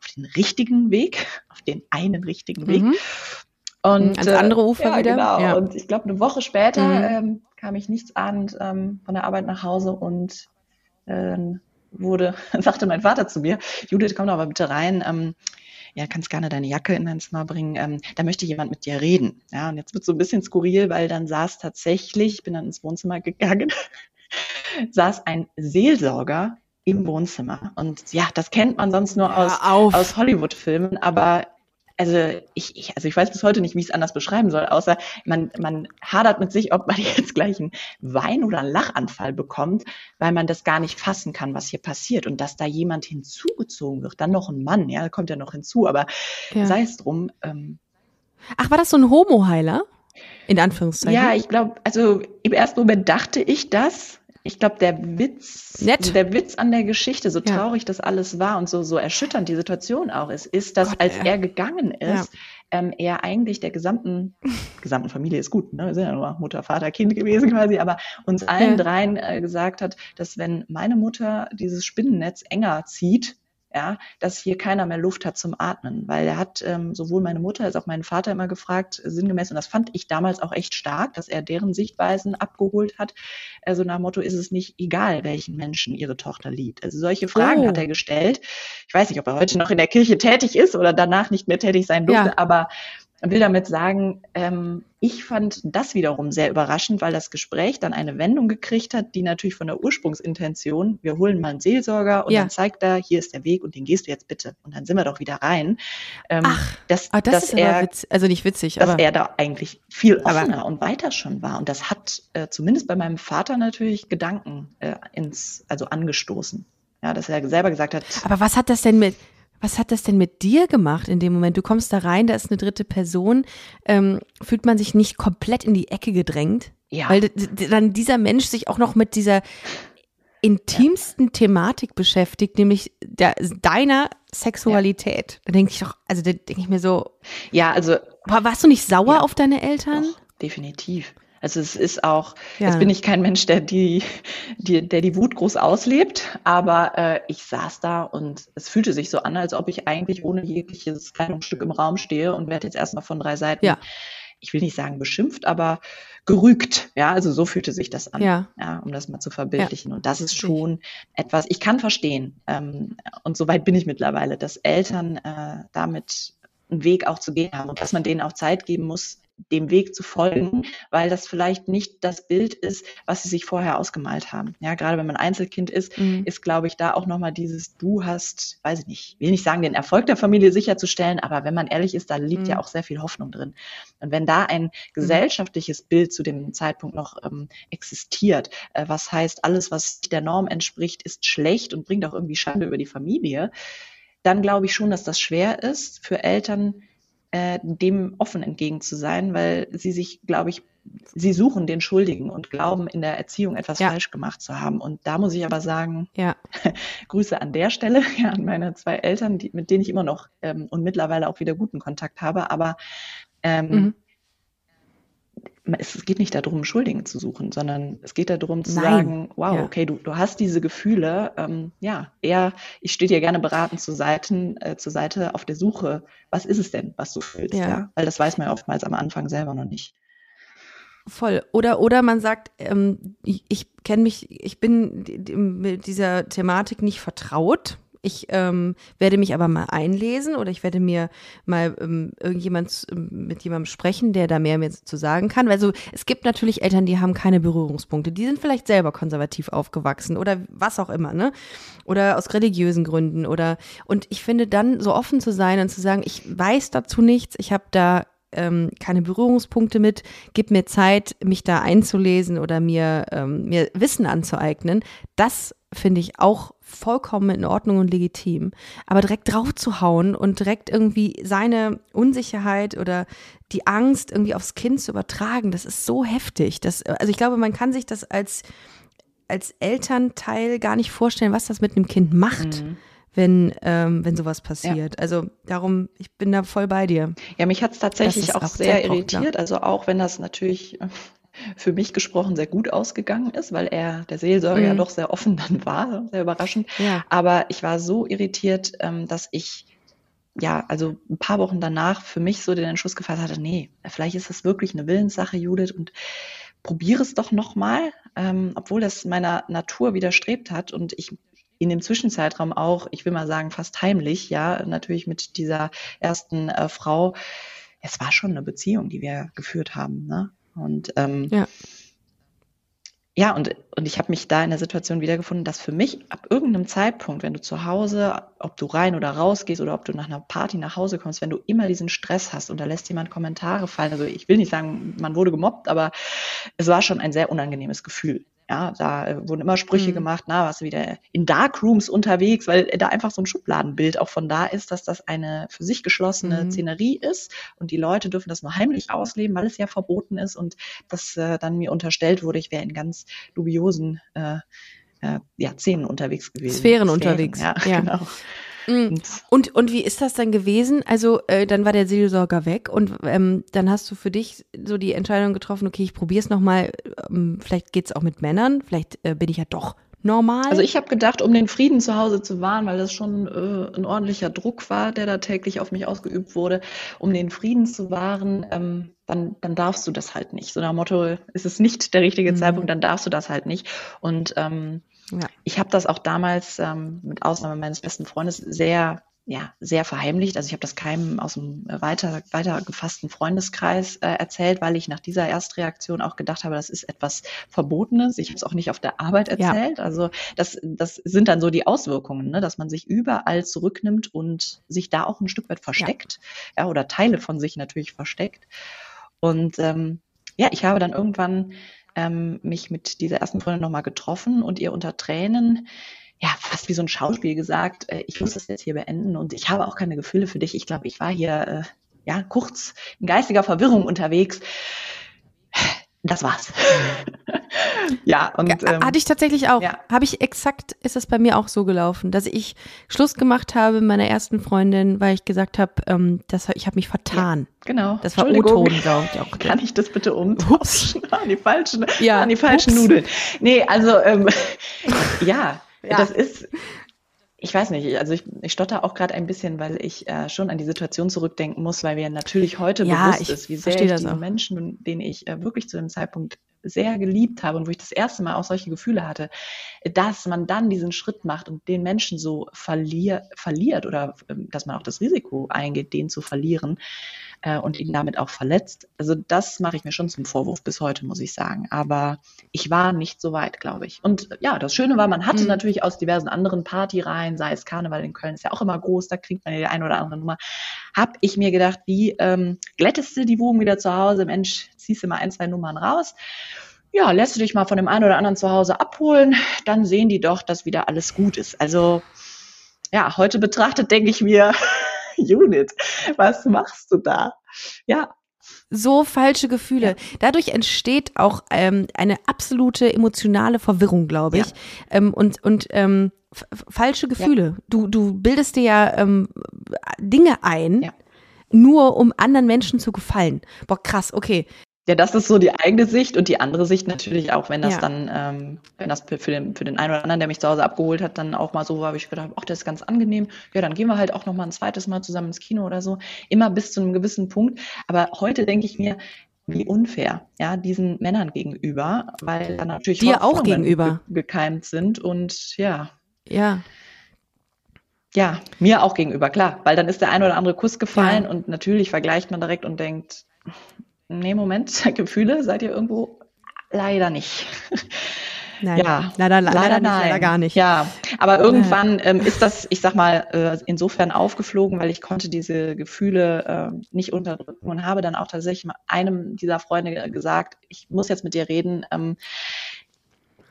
auf den richtigen Weg, auf den einen richtigen Weg. Mhm. Und ans andere Ufer ja, wieder. Genau. Ja. Und ich glaube, eine Woche später mhm. ähm, kam ich nichts ahnend ähm, von der Arbeit nach Hause und äh, wurde, (laughs) sagte mein Vater zu mir, Judith, komm doch mal bitte rein. Ähm, ja, kannst gerne deine Jacke in dein Zimmer bringen. Ähm, da möchte jemand mit dir reden. Ja, und jetzt wird so ein bisschen skurril, weil dann saß tatsächlich, ich bin dann ins Wohnzimmer gegangen, (laughs) saß ein Seelsorger im Wohnzimmer. Und ja, das kennt man sonst nur aus, aus Hollywood-Filmen, aber also ich, ich, also ich weiß bis heute nicht, wie ich es anders beschreiben soll, außer man, man hadert mit sich, ob man (laughs) jetzt gleich einen Wein- oder einen Lachanfall bekommt, weil man das gar nicht fassen kann, was hier passiert und dass da jemand hinzugezogen wird, dann noch ein Mann, ja, kommt ja noch hinzu, aber ja. sei es drum. Ähm, Ach, war das so ein Homo-Heiler? In Anführungszeichen. Ja, ich glaube, also im ersten Moment dachte ich das, ich glaube, der Witz, Nett. der Witz an der Geschichte, so ja. traurig das alles war und so, so erschütternd die Situation auch ist, ist, dass Gott, als ja. er gegangen ist, ja. ähm, er eigentlich der gesamten, gesamten Familie ist gut, ne? Wir sind ja nur Mutter, Vater, Kind gewesen quasi, aber uns allen dreien äh, gesagt hat, dass wenn meine Mutter dieses Spinnennetz enger zieht, ja, dass hier keiner mehr Luft hat zum Atmen, weil er hat ähm, sowohl meine Mutter als auch meinen Vater immer gefragt, sinngemäß, und das fand ich damals auch echt stark, dass er deren Sichtweisen abgeholt hat. Also nach Motto ist es nicht egal, welchen Menschen ihre Tochter liebt. Also solche Fragen oh. hat er gestellt. Ich weiß nicht, ob er heute noch in der Kirche tätig ist oder danach nicht mehr tätig sein durfte, ja. aber will damit sagen, ähm, ich fand das wiederum sehr überraschend, weil das Gespräch dann eine Wendung gekriegt hat, die natürlich von der Ursprungsintention, wir holen mal einen Seelsorger und ja. dann zeigt er, hier ist der Weg und den gehst du jetzt bitte. Und dann sind wir doch wieder rein. Ähm, Ach, dass, ah, das dass ist er, witz, also nicht witzig, dass er da eigentlich viel offener aber, und weiter schon war. Und das hat äh, zumindest bei meinem Vater natürlich Gedanken äh, ins, also angestoßen. Ja, dass er selber gesagt hat. Aber was hat das denn mit, was hat das denn mit dir gemacht in dem Moment? Du kommst da rein, da ist eine dritte Person. Ähm, fühlt man sich nicht komplett in die Ecke gedrängt? Ja. Weil dann dieser Mensch sich auch noch mit dieser intimsten ja. Thematik beschäftigt, nämlich der, deiner Sexualität. Ja. Da denke ich doch, also da denke ich mir so. Ja, also. Warst du nicht sauer ja, auf deine Eltern? Doch, definitiv. Also es ist auch, ja. jetzt bin ich kein Mensch, der die, die, der die Wut groß auslebt, aber äh, ich saß da und es fühlte sich so an, als ob ich eigentlich ohne jegliches Kleidungsstück im Raum stehe und werde jetzt erstmal von drei Seiten, ja. ich will nicht sagen beschimpft, aber gerügt. Ja, also so fühlte sich das an, ja, ja um das mal zu verbildlichen. Ja. Und das ist schon etwas, ich kann verstehen, ähm, und soweit bin ich mittlerweile, dass Eltern äh, damit einen Weg auch zu gehen haben und dass man denen auch Zeit geben muss, dem Weg zu folgen, weil das vielleicht nicht das Bild ist, was sie sich vorher ausgemalt haben. Ja, gerade wenn man Einzelkind ist, mhm. ist, glaube ich, da auch nochmal dieses, du hast, weiß ich nicht, will nicht sagen, den Erfolg der Familie sicherzustellen, aber wenn man ehrlich ist, da liegt mhm. ja auch sehr viel Hoffnung drin. Und wenn da ein mhm. gesellschaftliches Bild zu dem Zeitpunkt noch ähm, existiert, äh, was heißt, alles, was der Norm entspricht, ist schlecht und bringt auch irgendwie Schande über die Familie, dann glaube ich schon, dass das schwer ist für Eltern, äh, dem offen entgegen zu sein, weil sie sich, glaube ich, sie suchen den Schuldigen und glauben, in der Erziehung etwas ja. falsch gemacht zu haben. Und da muss ich aber sagen, ja. (laughs) Grüße an der Stelle (laughs) ja, an meine zwei Eltern, die, mit denen ich immer noch ähm, und mittlerweile auch wieder guten Kontakt habe. Aber ähm, mhm es geht nicht darum, Schuldigen zu suchen, sondern es geht darum zu Nein. sagen, wow, ja. okay, du, du hast diese Gefühle, ähm, ja, eher, ich stehe dir gerne beratend zur Seite, äh, zur Seite auf der Suche, was ist es denn, was du fühlst, ja. ja? Weil das weiß man ja oftmals am Anfang selber noch nicht. Voll. Oder, oder man sagt, ähm, ich, ich kenne mich, ich bin mit dieser Thematik nicht vertraut ich ähm, werde mich aber mal einlesen oder ich werde mir mal ähm, irgendjemand ähm, mit jemandem sprechen, der da mehr mir zu sagen kann. Also es gibt natürlich Eltern, die haben keine Berührungspunkte. Die sind vielleicht selber konservativ aufgewachsen oder was auch immer, ne? Oder aus religiösen Gründen oder und ich finde dann so offen zu sein und zu sagen, ich weiß dazu nichts, ich habe da ähm, keine Berührungspunkte mit, gib mir Zeit, mich da einzulesen oder mir, ähm, mir Wissen anzueignen. Das finde ich auch vollkommen in Ordnung und legitim. Aber direkt drauf zu hauen und direkt irgendwie seine Unsicherheit oder die Angst irgendwie aufs Kind zu übertragen, das ist so heftig. Das, also ich glaube, man kann sich das als, als Elternteil gar nicht vorstellen, was das mit einem Kind macht. Mhm wenn, ähm, wenn sowas passiert. Ja. Also darum, ich bin da voll bei dir. Ja, mich hat es tatsächlich auch, auch, sehr irritiert. Also auch wenn das natürlich für mich gesprochen sehr gut ausgegangen ist, weil er, der Seelsorger, mhm. ja doch sehr offen (laughs) dann war, sehr überraschend. Ja. Aber ich war so irritiert, ähm, dass ich ja, also ein paar Wochen danach für mich so den Entschluss gefasst hatte, nee, vielleicht ist das wirklich eine Willenssache, Judith, und probiere es doch nochmal, ähm, obwohl das meiner Natur widerstrebt hat und ich in dem Zwischenzeitraum auch, ich will mal sagen, fast heimlich, ja, natürlich mit dieser ersten äh, Frau, es war schon eine Beziehung, die wir geführt haben, ne? Und ähm, ja. Ja, und, und ich habe mich da in der Situation wiedergefunden, dass für mich ab irgendeinem Zeitpunkt, wenn du zu Hause, ob du rein oder raus gehst oder ob du nach einer Party nach Hause kommst, wenn du immer diesen Stress hast und da lässt jemand Kommentare fallen, also ich will nicht sagen, man wurde gemobbt, aber es war schon ein sehr unangenehmes Gefühl. Ja, da äh, wurden immer Sprüche mhm. gemacht, na, warst du wieder in Darkrooms unterwegs, weil da einfach so ein Schubladenbild auch von da ist, dass das eine für sich geschlossene mhm. Szenerie ist und die Leute dürfen das nur heimlich ausleben, weil es ja verboten ist und dass äh, dann mir unterstellt wurde, ich wäre in ganz dubiosen äh, äh, ja, Szenen unterwegs gewesen. Sphären, Sphären unterwegs. Ja, (laughs) ja. genau. Mhm. Und, und wie ist das dann gewesen? Also, äh, dann war der Seelsorger weg und ähm, dann hast du für dich so die Entscheidung getroffen, okay, ich probiere es nochmal, ähm, vielleicht geht es auch mit Männern, vielleicht äh, bin ich ja doch normal. Also ich habe gedacht, um den Frieden zu Hause zu wahren, weil das schon äh, ein ordentlicher Druck war, der da täglich auf mich ausgeübt wurde, um den Frieden zu wahren, ähm, dann, dann darfst du das halt nicht. So nach Motto, ist es nicht der richtige mhm. Zeitpunkt, dann darfst du das halt nicht. Und ähm, ja. Ich habe das auch damals, ähm, mit Ausnahme meines besten Freundes, sehr ja, sehr verheimlicht. Also ich habe das keinem aus dem weiter, weiter gefassten Freundeskreis äh, erzählt, weil ich nach dieser Erstreaktion auch gedacht habe, das ist etwas Verbotenes. Ich habe es auch nicht auf der Arbeit erzählt. Ja. Also das, das sind dann so die Auswirkungen, ne? dass man sich überall zurücknimmt und sich da auch ein Stück weit versteckt. Ja, ja oder Teile von sich natürlich versteckt. Und ähm, ja, ich habe dann irgendwann ähm, mich mit dieser ersten Freundin nochmal getroffen und ihr unter Tränen, ja, fast wie so ein Schauspiel gesagt, äh, ich muss das jetzt hier beenden und ich habe auch keine Gefühle für dich. Ich glaube, ich war hier, äh, ja, kurz in geistiger Verwirrung unterwegs. Das war's. (laughs) ja, und ähm, hatte ich tatsächlich auch. Ja. Habe ich exakt, ist das bei mir auch so gelaufen, dass ich Schluss gemacht habe mit meiner ersten Freundin, weil ich gesagt habe, ähm, das, ich habe mich vertan. Ja, genau. Das war O-Ton, glaube ich auch. (laughs) Kann ich das bitte umtauschen (laughs) an die falschen, ja. an die falschen Ups. Nudeln? Nee, also ähm, ja, ja, das ist ich weiß nicht, also ich, ich stotter auch gerade ein bisschen, weil ich äh, schon an die Situation zurückdenken muss, weil mir natürlich heute ja, bewusst ist, wie sehr ich diese Menschen, denen ich äh, wirklich zu dem Zeitpunkt sehr geliebt habe und wo ich das erste Mal auch solche Gefühle hatte, dass man dann diesen Schritt macht und den Menschen so verlier, verliert oder ähm, dass man auch das Risiko eingeht, den zu verlieren. Äh, und ihn damit auch verletzt. Also das mache ich mir schon zum Vorwurf bis heute, muss ich sagen. Aber ich war nicht so weit, glaube ich. Und ja, das Schöne war, man hatte mhm. natürlich aus diversen anderen Partyreihen, sei es Karneval in Köln, ist ja auch immer groß, da kriegt man ja die eine oder andere Nummer, habe ich mir gedacht, wie ähm, glättest du die Wogen wieder zu Hause? Mensch, ziehst du mal ein, zwei Nummern raus ja, lässt du dich mal von dem einen oder anderen zu Hause abholen, dann sehen die doch, dass wieder alles gut ist. Also ja, heute betrachtet denke ich mir, (laughs) (laughs) Unit, was machst du da? Ja. So falsche Gefühle. Ja. Dadurch entsteht auch ähm, eine absolute emotionale Verwirrung, glaube ich. Ja. Ähm, und und ähm, falsche Gefühle. Ja. Du, du bildest dir ja ähm, Dinge ein, nur um anderen Menschen zu gefallen. Boah, krass, okay. Ja, das ist so die eigene Sicht und die andere Sicht natürlich auch, wenn das ja. dann, ähm, wenn das für den, für den einen oder anderen, der mich zu Hause abgeholt hat, dann auch mal so war, habe ich gedacht, ach, das ist ganz angenehm. Ja, dann gehen wir halt auch noch mal ein zweites Mal zusammen ins Kino oder so. Immer bis zu einem gewissen Punkt. Aber heute denke ich mir, wie unfair, ja, diesen Männern gegenüber, weil dann natürlich dir auch gegenüber gekeimt sind und ja. Ja. Ja, mir auch gegenüber, klar, weil dann ist der ein oder andere Kuss gefallen ja. und natürlich vergleicht man direkt und denkt, nee, Moment, (laughs) Gefühle seid ihr irgendwo leider nicht. Nein, ja, leider, leider, leider, nicht, leider gar nicht. Ja, aber irgendwann ähm, ist das, ich sag mal, äh, insofern aufgeflogen, weil ich konnte diese Gefühle äh, nicht unterdrücken und habe dann auch tatsächlich einem dieser Freunde gesagt, ich muss jetzt mit dir reden. Ähm,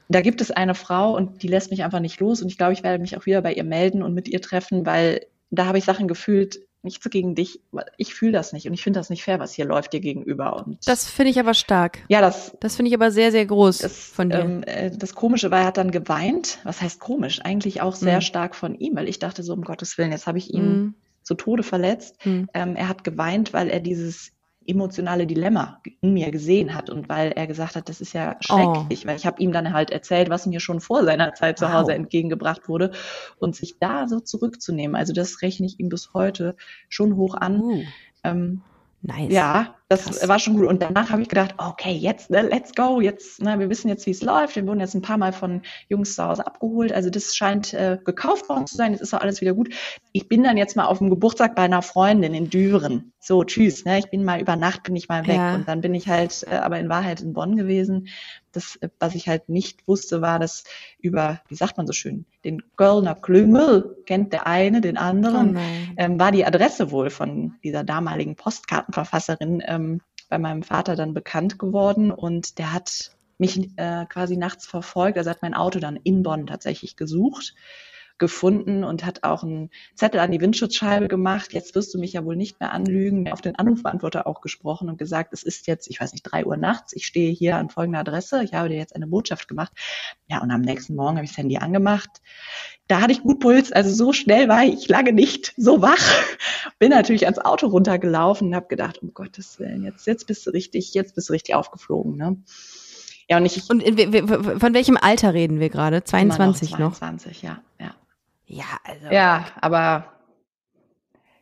da gibt es eine Frau und die lässt mich einfach nicht los und ich glaube, ich werde mich auch wieder bei ihr melden und mit ihr treffen, weil da habe ich Sachen gefühlt, nichts gegen dich, ich fühle das nicht und ich finde das nicht fair, was hier läuft dir gegenüber. Und das finde ich aber stark. Ja, das. Das finde ich aber sehr, sehr groß das, von dir. Ähm, äh, das Komische war, er hat dann geweint. Was heißt komisch? Eigentlich auch sehr mhm. stark von ihm, weil ich dachte so, um Gottes Willen, jetzt habe ich ihn mhm. zu Tode verletzt. Mhm. Ähm, er hat geweint, weil er dieses emotionale Dilemma in mir gesehen hat und weil er gesagt hat, das ist ja schrecklich, oh. weil ich habe ihm dann halt erzählt, was mir schon vor seiner Zeit zu Hause wow. entgegengebracht wurde und sich da so zurückzunehmen, also das rechne ich ihm bis heute schon hoch an. Uh. Ähm, Nice. Ja, das Krass. war schon gut. Und danach habe ich gedacht, okay, jetzt, ne, let's go. Jetzt, ne, wir wissen jetzt, wie es läuft. Wir wurden jetzt ein paar Mal von Jungs zu Hause abgeholt. Also das scheint äh, gekauft worden zu sein. Jetzt ist auch alles wieder gut. Ich bin dann jetzt mal auf dem Geburtstag bei einer Freundin in Düren. So, tschüss. Ne? Ich bin mal über Nacht, bin ich mal weg. Ja. Und dann bin ich halt äh, aber in Wahrheit in Bonn gewesen. Das, äh, was ich halt nicht wusste, war, dass über, wie sagt man so schön, den Kölner Klüngel kennt der eine, den anderen, oh ähm, war die Adresse wohl von dieser damaligen Postkartenverfasserin ähm, bei meinem Vater dann bekannt geworden und der hat mich äh, quasi nachts verfolgt. Also hat mein Auto dann in Bonn tatsächlich gesucht gefunden und hat auch einen Zettel an die Windschutzscheibe gemacht. Jetzt wirst du mich ja wohl nicht mehr anlügen. Auf den Anrufbeantworter auch gesprochen und gesagt, es ist jetzt, ich weiß nicht, drei Uhr nachts. Ich stehe hier an folgender Adresse. Ich habe dir jetzt eine Botschaft gemacht. Ja, und am nächsten Morgen habe ich das Handy angemacht. Da hatte ich gut Puls. Also so schnell war ich lange nicht so wach. (laughs) Bin natürlich ans Auto runtergelaufen und habe gedacht, um Gottes Willen, jetzt, jetzt bist du richtig, jetzt bist du richtig aufgeflogen. Ne? Ja, und ich. Und von welchem Alter reden wir gerade? 22 noch? 22, noch? ja, ja. Ja, also. Ja, aber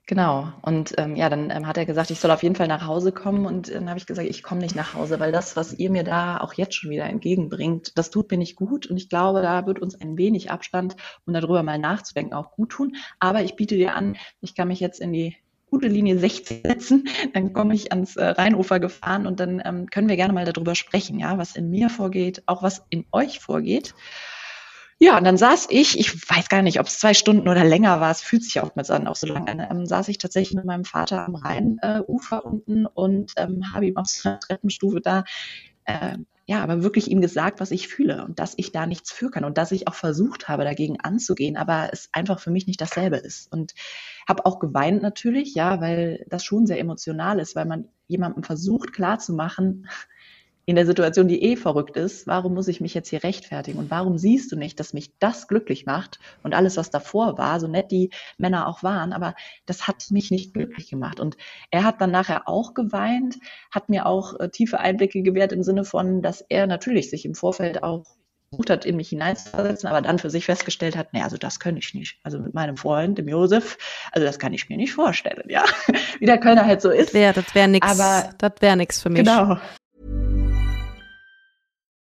genau. Und ähm, ja, dann ähm, hat er gesagt, ich soll auf jeden Fall nach Hause kommen. Und dann habe ich gesagt, ich komme nicht nach Hause, weil das, was ihr mir da auch jetzt schon wieder entgegenbringt, das tut mir nicht gut. Und ich glaube, da wird uns ein wenig Abstand, um darüber mal nachzudenken, auch gut tun. Aber ich biete dir an, ich kann mich jetzt in die gute Linie 60 setzen, dann komme ich ans äh, Rheinufer gefahren und dann ähm, können wir gerne mal darüber sprechen, ja, was in mir vorgeht, auch was in euch vorgeht. Ja, und dann saß ich, ich weiß gar nicht, ob es zwei Stunden oder länger war, es fühlt sich auch mit an, auch so lange an, ähm, saß ich tatsächlich mit meinem Vater am Rheinufer äh, unten und ähm, habe ihm auf einer Treppenstufe da äh, ja, aber wirklich ihm gesagt, was ich fühle und dass ich da nichts für kann und dass ich auch versucht habe, dagegen anzugehen, aber es einfach für mich nicht dasselbe ist. Und habe auch geweint natürlich, ja, weil das schon sehr emotional ist, weil man jemandem versucht klarzumachen, in der Situation, die eh verrückt ist, warum muss ich mich jetzt hier rechtfertigen? Und warum siehst du nicht, dass mich das glücklich macht und alles, was davor war, so nett die Männer auch waren, aber das hat mich nicht glücklich gemacht. Und er hat dann nachher auch geweint, hat mir auch äh, tiefe Einblicke gewährt im Sinne von, dass er natürlich sich im Vorfeld auch versucht hat, in mich hineinzusetzen, aber dann für sich festgestellt hat, nee, also das kann ich nicht. Also mit meinem Freund, dem Josef, also das kann ich mir nicht vorstellen, ja. (laughs) Wie der Kölner halt so ist. Das wäre das wär nix, aber, das wäre nix für mich. Genau.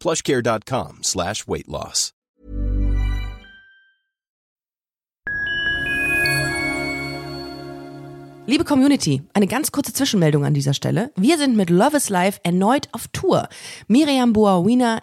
plushcare.com slash weight loss. Liebe Community, eine ganz kurze Zwischenmeldung an dieser Stelle. Wir sind mit Love is Life erneut auf Tour. Miriam Boawina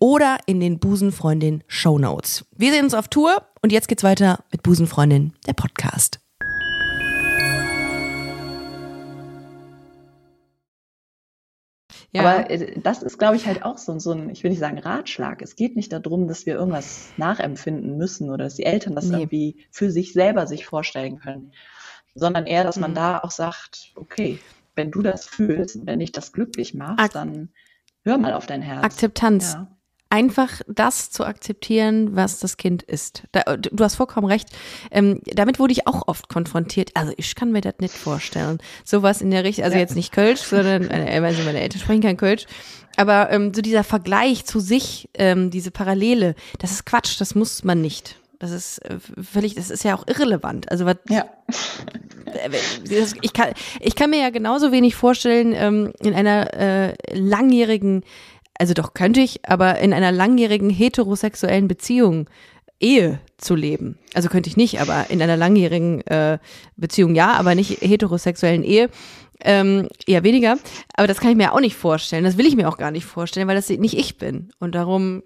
oder in den Busenfreundin Show Notes. Wir sehen uns auf Tour und jetzt geht's weiter mit Busenfreundin, der Podcast. Ja. Aber äh, das ist, glaube ich, halt auch so, so ein, ich will nicht sagen Ratschlag. Es geht nicht darum, dass wir irgendwas nachempfinden müssen oder dass die Eltern das nee. irgendwie für sich selber sich vorstellen können, sondern eher, dass man mhm. da auch sagt, okay, wenn du das fühlst, wenn dich das glücklich macht, Ak dann hör mal auf dein Herz. Akzeptanz. Ja einfach das zu akzeptieren, was das Kind ist. Da, du hast vollkommen recht. Ähm, damit wurde ich auch oft konfrontiert. Also ich kann mir das nicht vorstellen. Sowas in der Richtung, also jetzt nicht Kölsch, sondern äh, also meine Eltern sprechen kein Kölsch. Aber ähm, so dieser Vergleich zu sich, ähm, diese Parallele, das ist Quatsch, das muss man nicht. Das ist äh, völlig, das ist ja auch irrelevant. Also was, ja. ich kann, ich kann mir ja genauso wenig vorstellen ähm, in einer äh, langjährigen also doch könnte ich, aber in einer langjährigen heterosexuellen Beziehung Ehe zu leben. Also könnte ich nicht, aber in einer langjährigen äh, Beziehung ja, aber nicht heterosexuellen Ehe. Ähm, eher weniger. Aber das kann ich mir auch nicht vorstellen. Das will ich mir auch gar nicht vorstellen, weil das nicht ich bin. Und darum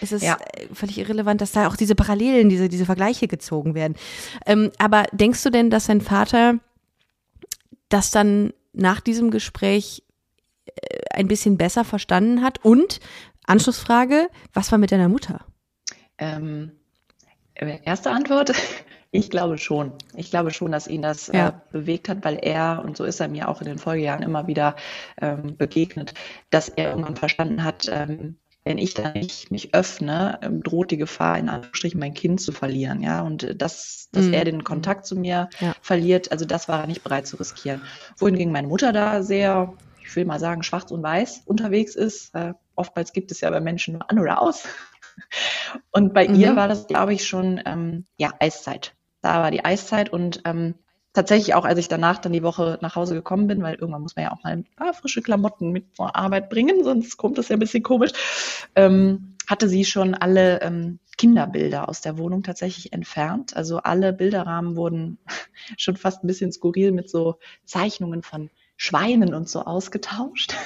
ist es ja. völlig irrelevant, dass da auch diese Parallelen, diese, diese Vergleiche gezogen werden. Ähm, aber denkst du denn, dass dein Vater das dann nach diesem Gespräch äh, ein bisschen besser verstanden hat? Und Anschlussfrage, was war mit deiner Mutter? Ähm, erste Antwort, (laughs) ich glaube schon. Ich glaube schon, dass ihn das äh, ja. äh, bewegt hat, weil er, und so ist er mir auch in den Folgejahren immer wieder ähm, begegnet, dass er irgendwann verstanden hat, ähm, wenn ich da nicht mich öffne, ähm, droht die Gefahr, in Anführungsstrichen mein Kind zu verlieren, ja. Und äh, das, dass mhm. er den Kontakt zu mir ja. verliert, also das war er nicht bereit zu riskieren. Wohingegen meine Mutter da sehr ich will mal sagen, schwarz und weiß unterwegs ist. Äh, oftmals gibt es ja bei Menschen nur an oder aus. (laughs) Und bei mhm. ihr war das, glaube ich, schon ähm, ja Eiszeit. Da war die Eiszeit und ähm, tatsächlich auch, als ich danach dann die Woche nach Hause gekommen bin, weil irgendwann muss man ja auch mal ein paar frische Klamotten mit zur Arbeit bringen, sonst kommt das ja ein bisschen komisch, ähm, hatte sie schon alle ähm, Kinderbilder aus der Wohnung tatsächlich entfernt. Also alle Bilderrahmen wurden (laughs) schon fast ein bisschen skurril mit so Zeichnungen von Schweinen und so ausgetauscht. (laughs)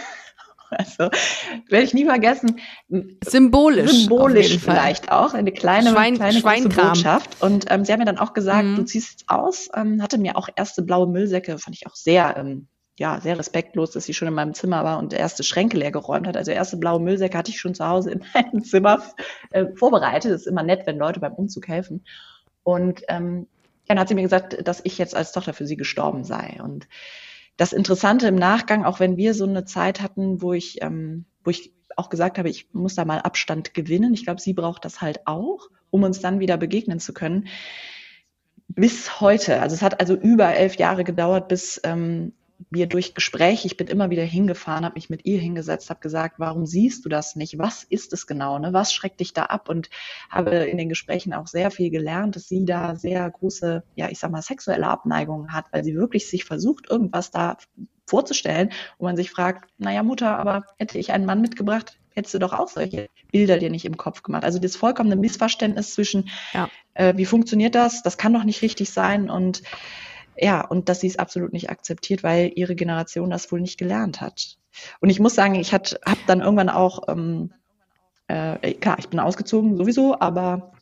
Also werde ich nie vergessen. Symbolisch. Symbolisch vielleicht auch. Eine kleine, Schwein, kleine Botschaft. Und ähm, sie haben mir dann auch gesagt, mhm. du ziehst aus. Ähm, hatte mir auch erste blaue Müllsäcke, fand ich auch sehr, ähm, ja, sehr respektlos, dass sie schon in meinem Zimmer war und erste Schränke leer geräumt hat. Also erste blaue Müllsäcke hatte ich schon zu Hause in (laughs) meinem Zimmer äh, vorbereitet. Das ist immer nett, wenn Leute beim Umzug helfen. Und ähm, dann hat sie mir gesagt, dass ich jetzt als Tochter für sie gestorben sei. Und das Interessante im Nachgang, auch wenn wir so eine Zeit hatten, wo ich, ähm, wo ich auch gesagt habe, ich muss da mal Abstand gewinnen. Ich glaube, sie braucht das halt auch, um uns dann wieder begegnen zu können. Bis heute, also es hat also über elf Jahre gedauert, bis ähm, wir durch Gespräche, ich bin immer wieder hingefahren, habe mich mit ihr hingesetzt, habe gesagt, warum siehst du das nicht? Was ist es genau? Ne? Was schreckt dich da ab? Und habe in den Gesprächen auch sehr viel gelernt, dass sie da sehr große, ja, ich sag mal, sexuelle Abneigungen hat, weil sie wirklich sich versucht, irgendwas da vorzustellen, wo man sich fragt, naja, Mutter, aber hätte ich einen Mann mitgebracht, hättest du doch auch solche Bilder dir nicht im Kopf gemacht. Also das vollkommene Missverständnis zwischen, ja. äh, wie funktioniert das? Das kann doch nicht richtig sein und ja, und dass sie es absolut nicht akzeptiert, weil ihre Generation das wohl nicht gelernt hat. Und ich muss sagen, ich habe dann irgendwann auch, ähm, äh, klar, ich bin ausgezogen sowieso, aber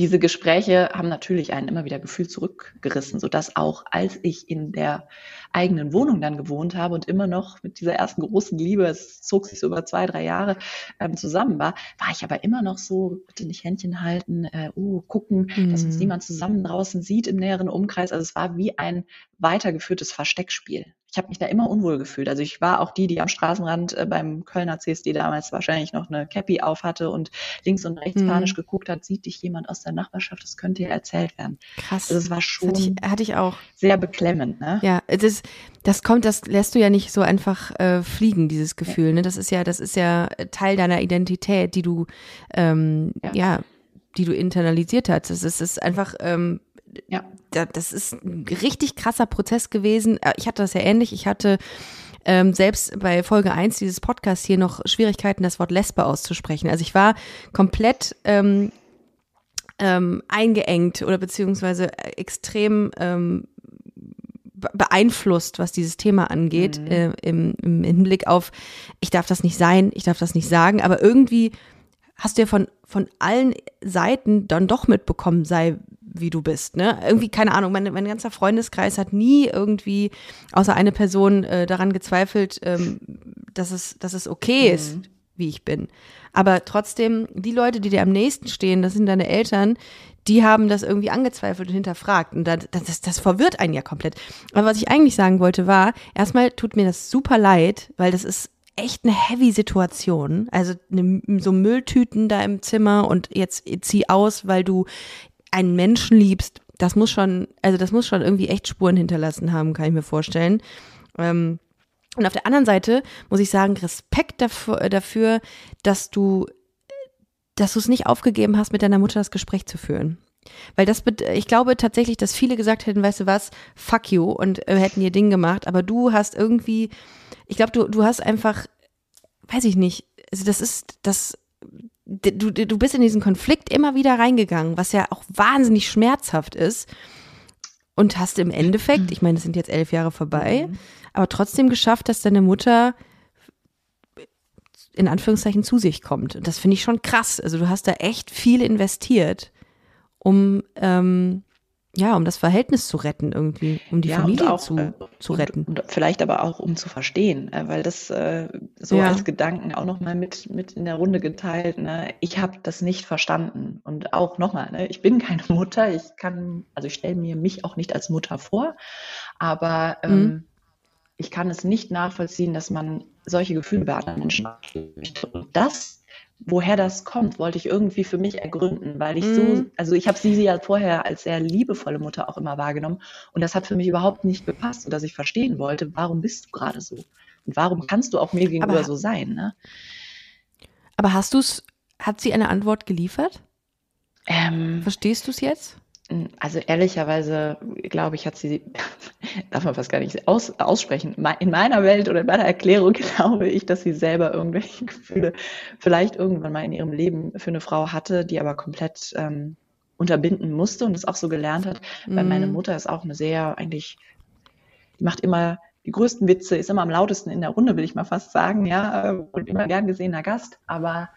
diese Gespräche haben natürlich einen immer wieder Gefühl zurückgerissen, sodass auch als ich in der eigenen Wohnung dann gewohnt habe und immer noch mit dieser ersten großen Liebe, es zog sich so über zwei, drei Jahre ähm, zusammen war, war ich aber immer noch so, bitte nicht Händchen halten, äh, uh, gucken, mhm. dass uns mhm. niemand zusammen draußen sieht im näheren Umkreis. Also es war wie ein weitergeführtes Versteckspiel ich habe mich da immer unwohl gefühlt. Also ich war auch die, die am Straßenrand äh, beim Kölner CSD damals wahrscheinlich noch eine Cappy auf hatte und links und rechts mhm. panisch geguckt hat, sieht dich jemand aus der Nachbarschaft, das könnte ja erzählt werden. Krass. Also es war schon hatte ich, hatte ich, auch sehr beklemmend. Ne? Ja, das, das kommt, das lässt du ja nicht so einfach äh, fliegen, dieses Gefühl. Ja. Ne? Das ist ja, das ist ja Teil deiner Identität, die du ähm, ja. ja die du internalisiert hast. Das ist, ist einfach ähm, ja, das ist ein richtig krasser Prozess gewesen. Äh, ich hatte das ja ähnlich. Ich hatte ähm, selbst bei Folge 1 dieses Podcasts hier noch Schwierigkeiten, das Wort Lesbe auszusprechen. Also ich war komplett ähm, ähm, eingeengt oder beziehungsweise extrem ähm, beeinflusst, was dieses Thema angeht, mhm. äh, im, im Hinblick auf, ich darf das nicht sein, ich darf das nicht sagen, aber irgendwie hast du ja von, von allen Seiten dann doch mitbekommen, sei wie du bist. Ne? Irgendwie, keine Ahnung, mein, mein ganzer Freundeskreis hat nie irgendwie, außer eine Person, äh, daran gezweifelt, ähm, dass, es, dass es okay mhm. ist, wie ich bin. Aber trotzdem, die Leute, die dir am nächsten stehen, das sind deine Eltern, die haben das irgendwie angezweifelt und hinterfragt. Und das, das, das verwirrt einen ja komplett. Aber was ich eigentlich sagen wollte, war, erstmal tut mir das super leid, weil das ist echt eine heavy Situation. Also ne, so Mülltüten da im Zimmer und jetzt zieh aus, weil du einen Menschen liebst, das muss schon, also das muss schon irgendwie echt Spuren hinterlassen haben, kann ich mir vorstellen. Ähm, und auf der anderen Seite muss ich sagen, Respekt dafür, dafür dass du, dass du es nicht aufgegeben hast, mit deiner Mutter das Gespräch zu führen. Weil das, ich glaube tatsächlich, dass viele gesagt hätten, weißt du was, fuck you und äh, hätten ihr Ding gemacht, aber du hast irgendwie, ich glaube, du, du hast einfach, weiß ich nicht, also das ist, das, du, du bist in diesen Konflikt immer wieder reingegangen, was ja auch wahnsinnig schmerzhaft ist. Und hast im Endeffekt, ich meine, es sind jetzt elf Jahre vorbei, mhm. aber trotzdem geschafft, dass deine Mutter in Anführungszeichen zu sich kommt. Und das finde ich schon krass. Also du hast da echt viel investiert, um ähm, ja, um das Verhältnis zu retten irgendwie, um die ja, Familie auch, zu, äh, zu retten. Und, und, vielleicht aber auch um zu verstehen, äh, weil das äh, so ja. als Gedanken auch nochmal mit, mit in der Runde geteilt. Ne? Ich habe das nicht verstanden. Und auch nochmal, ne? ich bin keine (laughs) Mutter, ich kann, also ich stelle mir mich auch nicht als Mutter vor, aber ähm, mhm. ich kann es nicht nachvollziehen, dass man solche Gefühle bei anderen Menschen hat. Und das woher das kommt, wollte ich irgendwie für mich ergründen, weil ich so, mhm. also ich habe sie ja vorher als sehr liebevolle Mutter auch immer wahrgenommen und das hat für mich überhaupt nicht gepasst, sodass ich verstehen wollte, warum bist du gerade so und warum kannst du auch mir gegenüber aber, so sein. Ne? Aber hast du es, hat sie eine Antwort geliefert? Ähm, Verstehst du es jetzt? Also ehrlicherweise, glaube ich, hat sie, (laughs) darf man fast gar nicht aus, aussprechen. In meiner Welt oder in meiner Erklärung (laughs) glaube ich, dass sie selber irgendwelche (laughs) Gefühle vielleicht irgendwann mal in ihrem Leben für eine Frau hatte, die aber komplett ähm, unterbinden musste und es auch so gelernt hat. Mhm. Weil meine mhm. Mutter ist auch eine sehr, eigentlich, die macht immer die größten Witze, ist immer am lautesten in der Runde, will ich mal fast sagen, ja, und immer gern gesehener Gast. Aber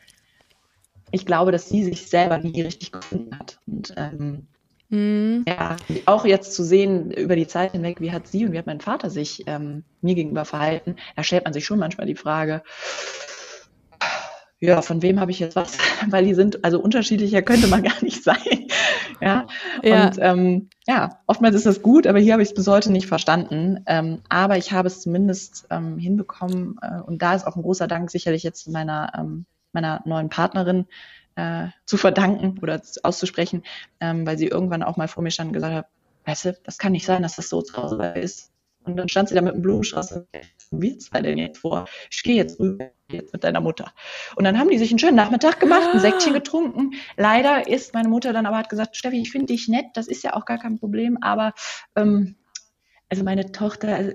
ich glaube, dass sie sich selber nie richtig gefunden hat. Und ähm, Mhm. Ja, auch jetzt zu sehen über die Zeit hinweg, wie hat sie und wie hat mein Vater sich ähm, mir gegenüber verhalten, da stellt man sich schon manchmal die Frage, ja, von wem habe ich jetzt was? (laughs) Weil die sind, also unterschiedlicher könnte man (laughs) gar nicht sein. ja. ja. Und ähm, ja, oftmals ist das gut, aber hier habe ich es bis heute nicht verstanden. Ähm, aber ich habe es zumindest ähm, hinbekommen äh, und da ist auch ein großer Dank sicherlich jetzt meiner, ähm, meiner neuen Partnerin, äh, zu verdanken oder auszusprechen, ähm, weil sie irgendwann auch mal vor mir stand und gesagt hat, weißt du, das kann nicht sein, dass das so zu Hause ist. Und dann stand sie da mit einem Blumenstrauß und wir zwei denn jetzt vor? Ich gehe jetzt rüber jetzt mit deiner Mutter. Und dann haben die sich einen schönen Nachmittag gemacht, ein Säckchen getrunken. Leider ist meine Mutter dann aber hat gesagt, Steffi, ich finde dich nett, das ist ja auch gar kein Problem, aber ähm, also meine Tochter, also,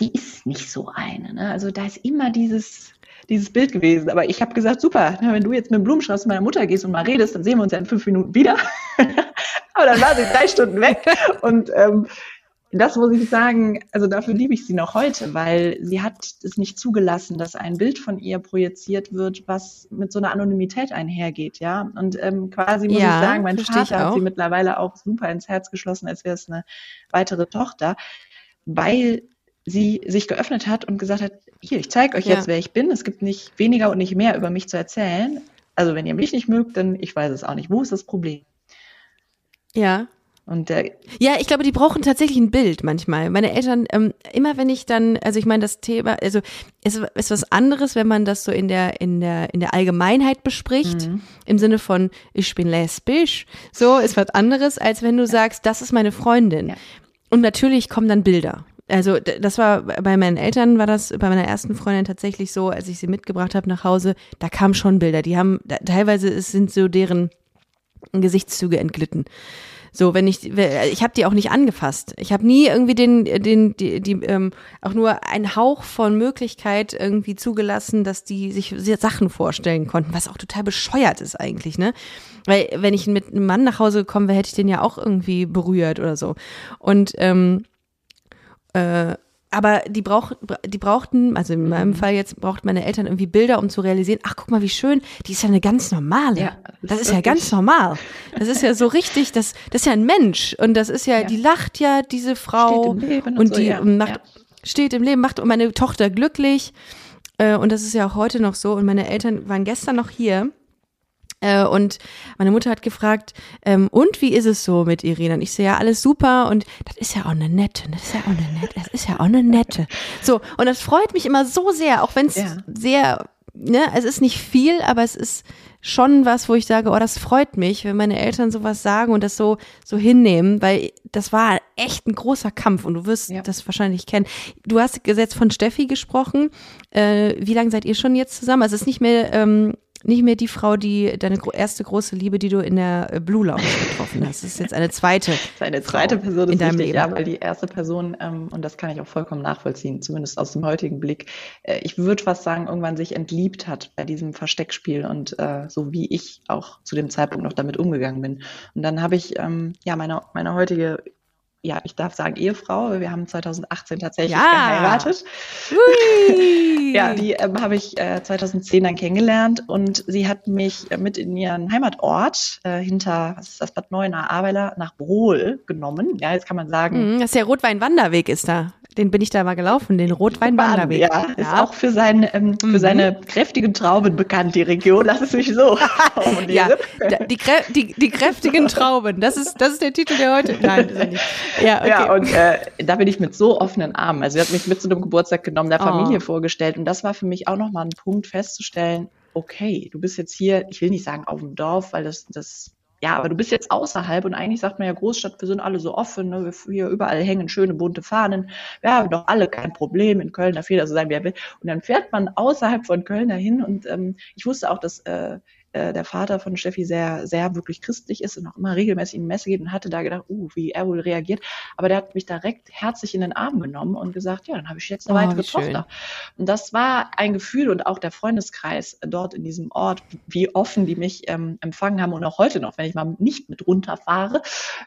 die ist nicht so eine. Ne? Also da ist immer dieses, dieses Bild gewesen. Aber ich habe gesagt, super, wenn du jetzt mit dem Blumenstrauß zu meiner Mutter gehst und mal redest, dann sehen wir uns ja in fünf Minuten wieder. (laughs) Aber dann war sie drei Stunden weg und ähm, das muss ich sagen, also dafür liebe ich sie noch heute, weil sie hat es nicht zugelassen, dass ein Bild von ihr projiziert wird, was mit so einer Anonymität einhergeht, ja. Und ähm, quasi muss ja, ich sagen, mein Vater hat sie mittlerweile auch super ins Herz geschlossen, als wäre es eine weitere Tochter, weil sie sich geöffnet hat und gesagt hat, hier, ich zeige euch ja. jetzt, wer ich bin. Es gibt nicht weniger und nicht mehr über mich zu erzählen. Also wenn ihr mich nicht mögt, dann ich weiß es auch nicht. Wo ist das Problem? Ja, und der ja, ich glaube, die brauchen tatsächlich ein Bild manchmal. Meine Eltern, ähm, immer wenn ich dann, also ich meine, das Thema, also es ist was anderes, wenn man das so in der, in der, in der Allgemeinheit bespricht, mhm. im Sinne von, ich bin lesbisch, so ist was anderes, als wenn du sagst, das ist meine Freundin. Ja. Und natürlich kommen dann Bilder. Also das war bei meinen Eltern war das bei meiner ersten Freundin tatsächlich so, als ich sie mitgebracht habe nach Hause, da kamen schon Bilder. Die haben teilweise sind so deren Gesichtszüge entglitten. So, wenn ich, ich habe die auch nicht angefasst. Ich habe nie irgendwie den, den, die, die ähm, auch nur einen Hauch von Möglichkeit irgendwie zugelassen, dass die sich Sachen vorstellen konnten, was auch total bescheuert ist eigentlich, ne? Weil wenn ich mit einem Mann nach Hause gekommen wäre, hätte ich den ja auch irgendwie berührt oder so. Und ähm, äh, aber die, brauch, die brauchten, also in meinem mhm. Fall jetzt, braucht meine Eltern irgendwie Bilder, um zu realisieren, ach, guck mal, wie schön, die ist ja eine ganz normale. Ja, das, das ist, ist ja ganz normal. Das ist ja so richtig, das, das ist ja ein Mensch. Und das ist ja, ja. die lacht ja, diese Frau. Steht im Leben und, und so, die ja. macht, steht im Leben, macht meine Tochter glücklich. Äh, und das ist ja auch heute noch so. Und meine Eltern waren gestern noch hier und meine Mutter hat gefragt, ähm, und wie ist es so mit Irina? Und ich sehe ja alles super und das ist ja auch eine nette, das ist ja auch eine nette, das ist ja auch eine nette. So, und das freut mich immer so sehr, auch wenn es ja. sehr, ne, es ist nicht viel, aber es ist schon was, wo ich sage, oh, das freut mich, wenn meine Eltern sowas sagen und das so, so hinnehmen, weil das war echt ein großer Kampf und du wirst ja. das wahrscheinlich kennen. Du hast jetzt von Steffi gesprochen. Äh, wie lange seid ihr schon jetzt zusammen? Also es ist nicht mehr, ähm, nicht mehr die Frau, die deine erste große Liebe, die du in der äh, Blue Lounge getroffen hast. Das ist jetzt eine zweite. (laughs) Ist eine zweite Frau Person in deinem richtig, Leben. Ja, weil die erste Person, ähm, und das kann ich auch vollkommen nachvollziehen, zumindest aus dem heutigen Blick, äh, ich würde fast sagen, irgendwann sich entliebt hat bei diesem Versteckspiel und äh, so wie ich auch zu dem Zeitpunkt noch damit umgegangen bin. Und dann habe ich ähm, ja meine, meine heutige ja, ich darf sagen Ehefrau. Wir haben 2018 tatsächlich ja. geheiratet. (laughs) Ja, die ähm, habe ich äh, 2010 dann kennengelernt und sie hat mich äh, mit in ihren Heimatort äh, hinter, was ist das, Bad Neuenahr-Ahrweiler nach Brohl genommen. Ja, jetzt kann man sagen. Mhm, das ist der Rotwein-Wanderweg ist da den bin ich da mal gelaufen, den Rotweinwanderweg. Ja, ja, ist auch für, sein, ähm, für mhm. seine kräftigen Trauben bekannt, die Region. Lass es mich so (laughs) ja, die, die, die, kräftigen Trauben, das ist, das ist der Titel der heute. (laughs) Nein, nicht. Ja, okay. ja und äh, da bin ich mit so offenen Armen. Also sie hat mich mit zu einem Geburtstag genommen, der Familie oh. vorgestellt. Und das war für mich auch nochmal ein Punkt festzustellen, okay, du bist jetzt hier, ich will nicht sagen auf dem Dorf, weil das, das ja, aber du bist jetzt außerhalb und eigentlich sagt man ja Großstadt, wir sind alle so offen, ne? wir, hier überall hängen schöne bunte Fahnen, wir haben doch alle kein Problem in Köln, da jeder so sein, wie er will. Und dann fährt man außerhalb von Köln dahin und ähm, ich wusste auch, dass äh, äh, der Vater von Steffi sehr, sehr wirklich christlich ist und auch immer regelmäßig in die Messe geht und hatte da gedacht, uh, wie er wohl reagiert. Aber der hat mich direkt herzlich in den Arm genommen und gesagt, ja, dann habe ich jetzt eine oh, weitere Tochter. Und das war ein Gefühl und auch der Freundeskreis dort in diesem Ort, wie offen die mich ähm, empfangen haben und auch heute noch, wenn ich mal nicht mit runterfahre.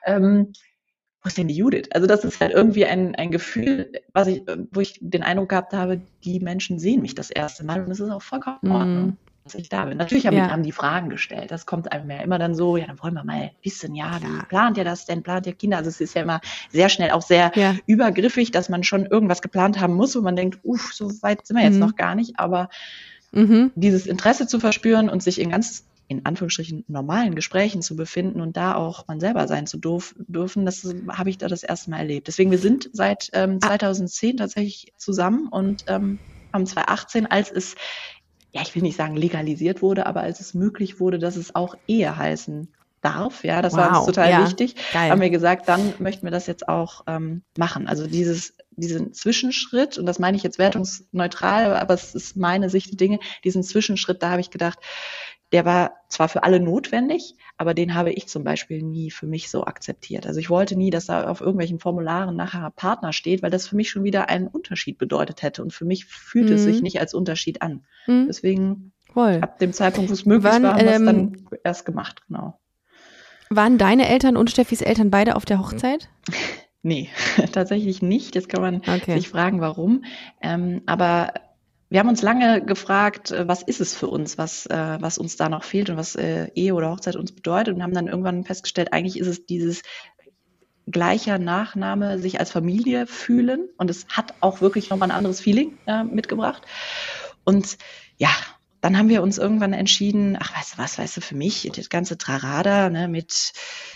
Ähm, wo ist denn die Judith? Also das ist halt irgendwie ein, ein Gefühl, was ich, wo ich den Eindruck gehabt habe, die Menschen sehen mich das erste Mal und das ist auch vollkommen in Ordnung. Dass ich da bin. Natürlich haben, ja. haben die Fragen gestellt. Das kommt einem ja immer dann so, ja, dann wollen wir mal wissen, ja, wie plant ihr das denn? Plant ihr Kinder? Also es ist ja immer sehr schnell auch sehr ja. übergriffig, dass man schon irgendwas geplant haben muss, wo man denkt, uff, so weit sind wir jetzt mhm. noch gar nicht. Aber mhm. dieses Interesse zu verspüren und sich in ganz in Anführungsstrichen normalen Gesprächen zu befinden und da auch man selber sein zu dürfen, das habe ich da das erste Mal erlebt. Deswegen, wir sind seit ähm, 2010 ah. tatsächlich zusammen und ähm, haben 2018, als es ja, ich will nicht sagen legalisiert wurde, aber als es möglich wurde, dass es auch Ehe heißen darf, ja, das wow. war uns total ja, wichtig, geil. haben wir gesagt, dann möchten wir das jetzt auch ähm, machen. Also dieses, diesen Zwischenschritt, und das meine ich jetzt wertungsneutral, aber es ist meine Sicht der Dinge, diesen Zwischenschritt, da habe ich gedacht, der war zwar für alle notwendig, aber den habe ich zum Beispiel nie für mich so akzeptiert. Also ich wollte nie, dass da auf irgendwelchen Formularen nachher Partner steht, weil das für mich schon wieder einen Unterschied bedeutet hätte. Und für mich fühlt mhm. es sich nicht als Unterschied an. Mhm. Deswegen Voll. ab dem Zeitpunkt, wo es möglich Wann, war, haben wir es ähm, dann erst gemacht, genau. Waren deine Eltern und Steffis Eltern beide auf der Hochzeit? (laughs) Nee, (laughs) tatsächlich nicht. Jetzt kann man okay. sich fragen, warum. Ähm, aber wir haben uns lange gefragt, äh, was ist es für uns, was, äh, was uns da noch fehlt und was äh, Ehe oder Hochzeit uns bedeutet und haben dann irgendwann festgestellt, eigentlich ist es dieses gleicher Nachname sich als Familie fühlen und es hat auch wirklich nochmal ein anderes Feeling äh, mitgebracht. Und ja, dann haben wir uns irgendwann entschieden, ach, weißt du was, weißt du, für mich, das ganze Trarada, ne, mit,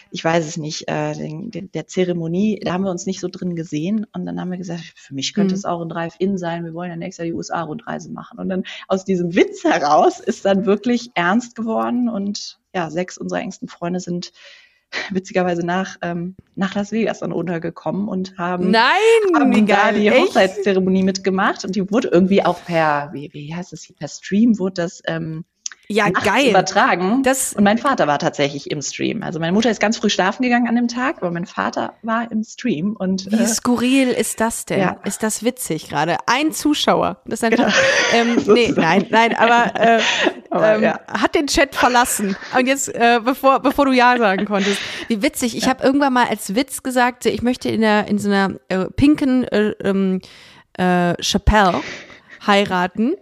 ich weiß es nicht, äh, den, den, der Zeremonie, da haben wir uns nicht so drin gesehen. Und dann haben wir gesagt, für mich könnte mhm. es auch ein Drive-In sein, wir wollen ja nächstes Jahr die USA-Rundreise machen. Und dann aus diesem Witz heraus ist dann wirklich ernst geworden und ja, sechs unserer engsten Freunde sind (laughs) witzigerweise nach, ähm, nach Las Vegas dann runtergekommen und haben, Nein, haben da die echt? Hochzeitszeremonie mitgemacht und die wurde irgendwie auch per, wie, wie heißt das hier, per Stream wurde das ähm, ja, geil. übertragen. Das und mein Vater war tatsächlich im Stream. Also meine Mutter ist ganz früh schlafen gegangen an dem Tag, aber mein Vater war im Stream. Und, Wie äh, skurril ist das denn? Ja. Ist das witzig gerade? Ein Zuschauer. Das ist einfach, genau. ähm, (laughs) nee, nein, nein, aber, äh, (laughs) aber ähm, ja. hat den Chat verlassen. Und jetzt, äh, bevor, bevor du Ja sagen konntest. Wie witzig. Ich ja. habe irgendwann mal als Witz gesagt, ich möchte in, der, in so einer äh, pinken äh, ähm, äh, Chapelle heiraten,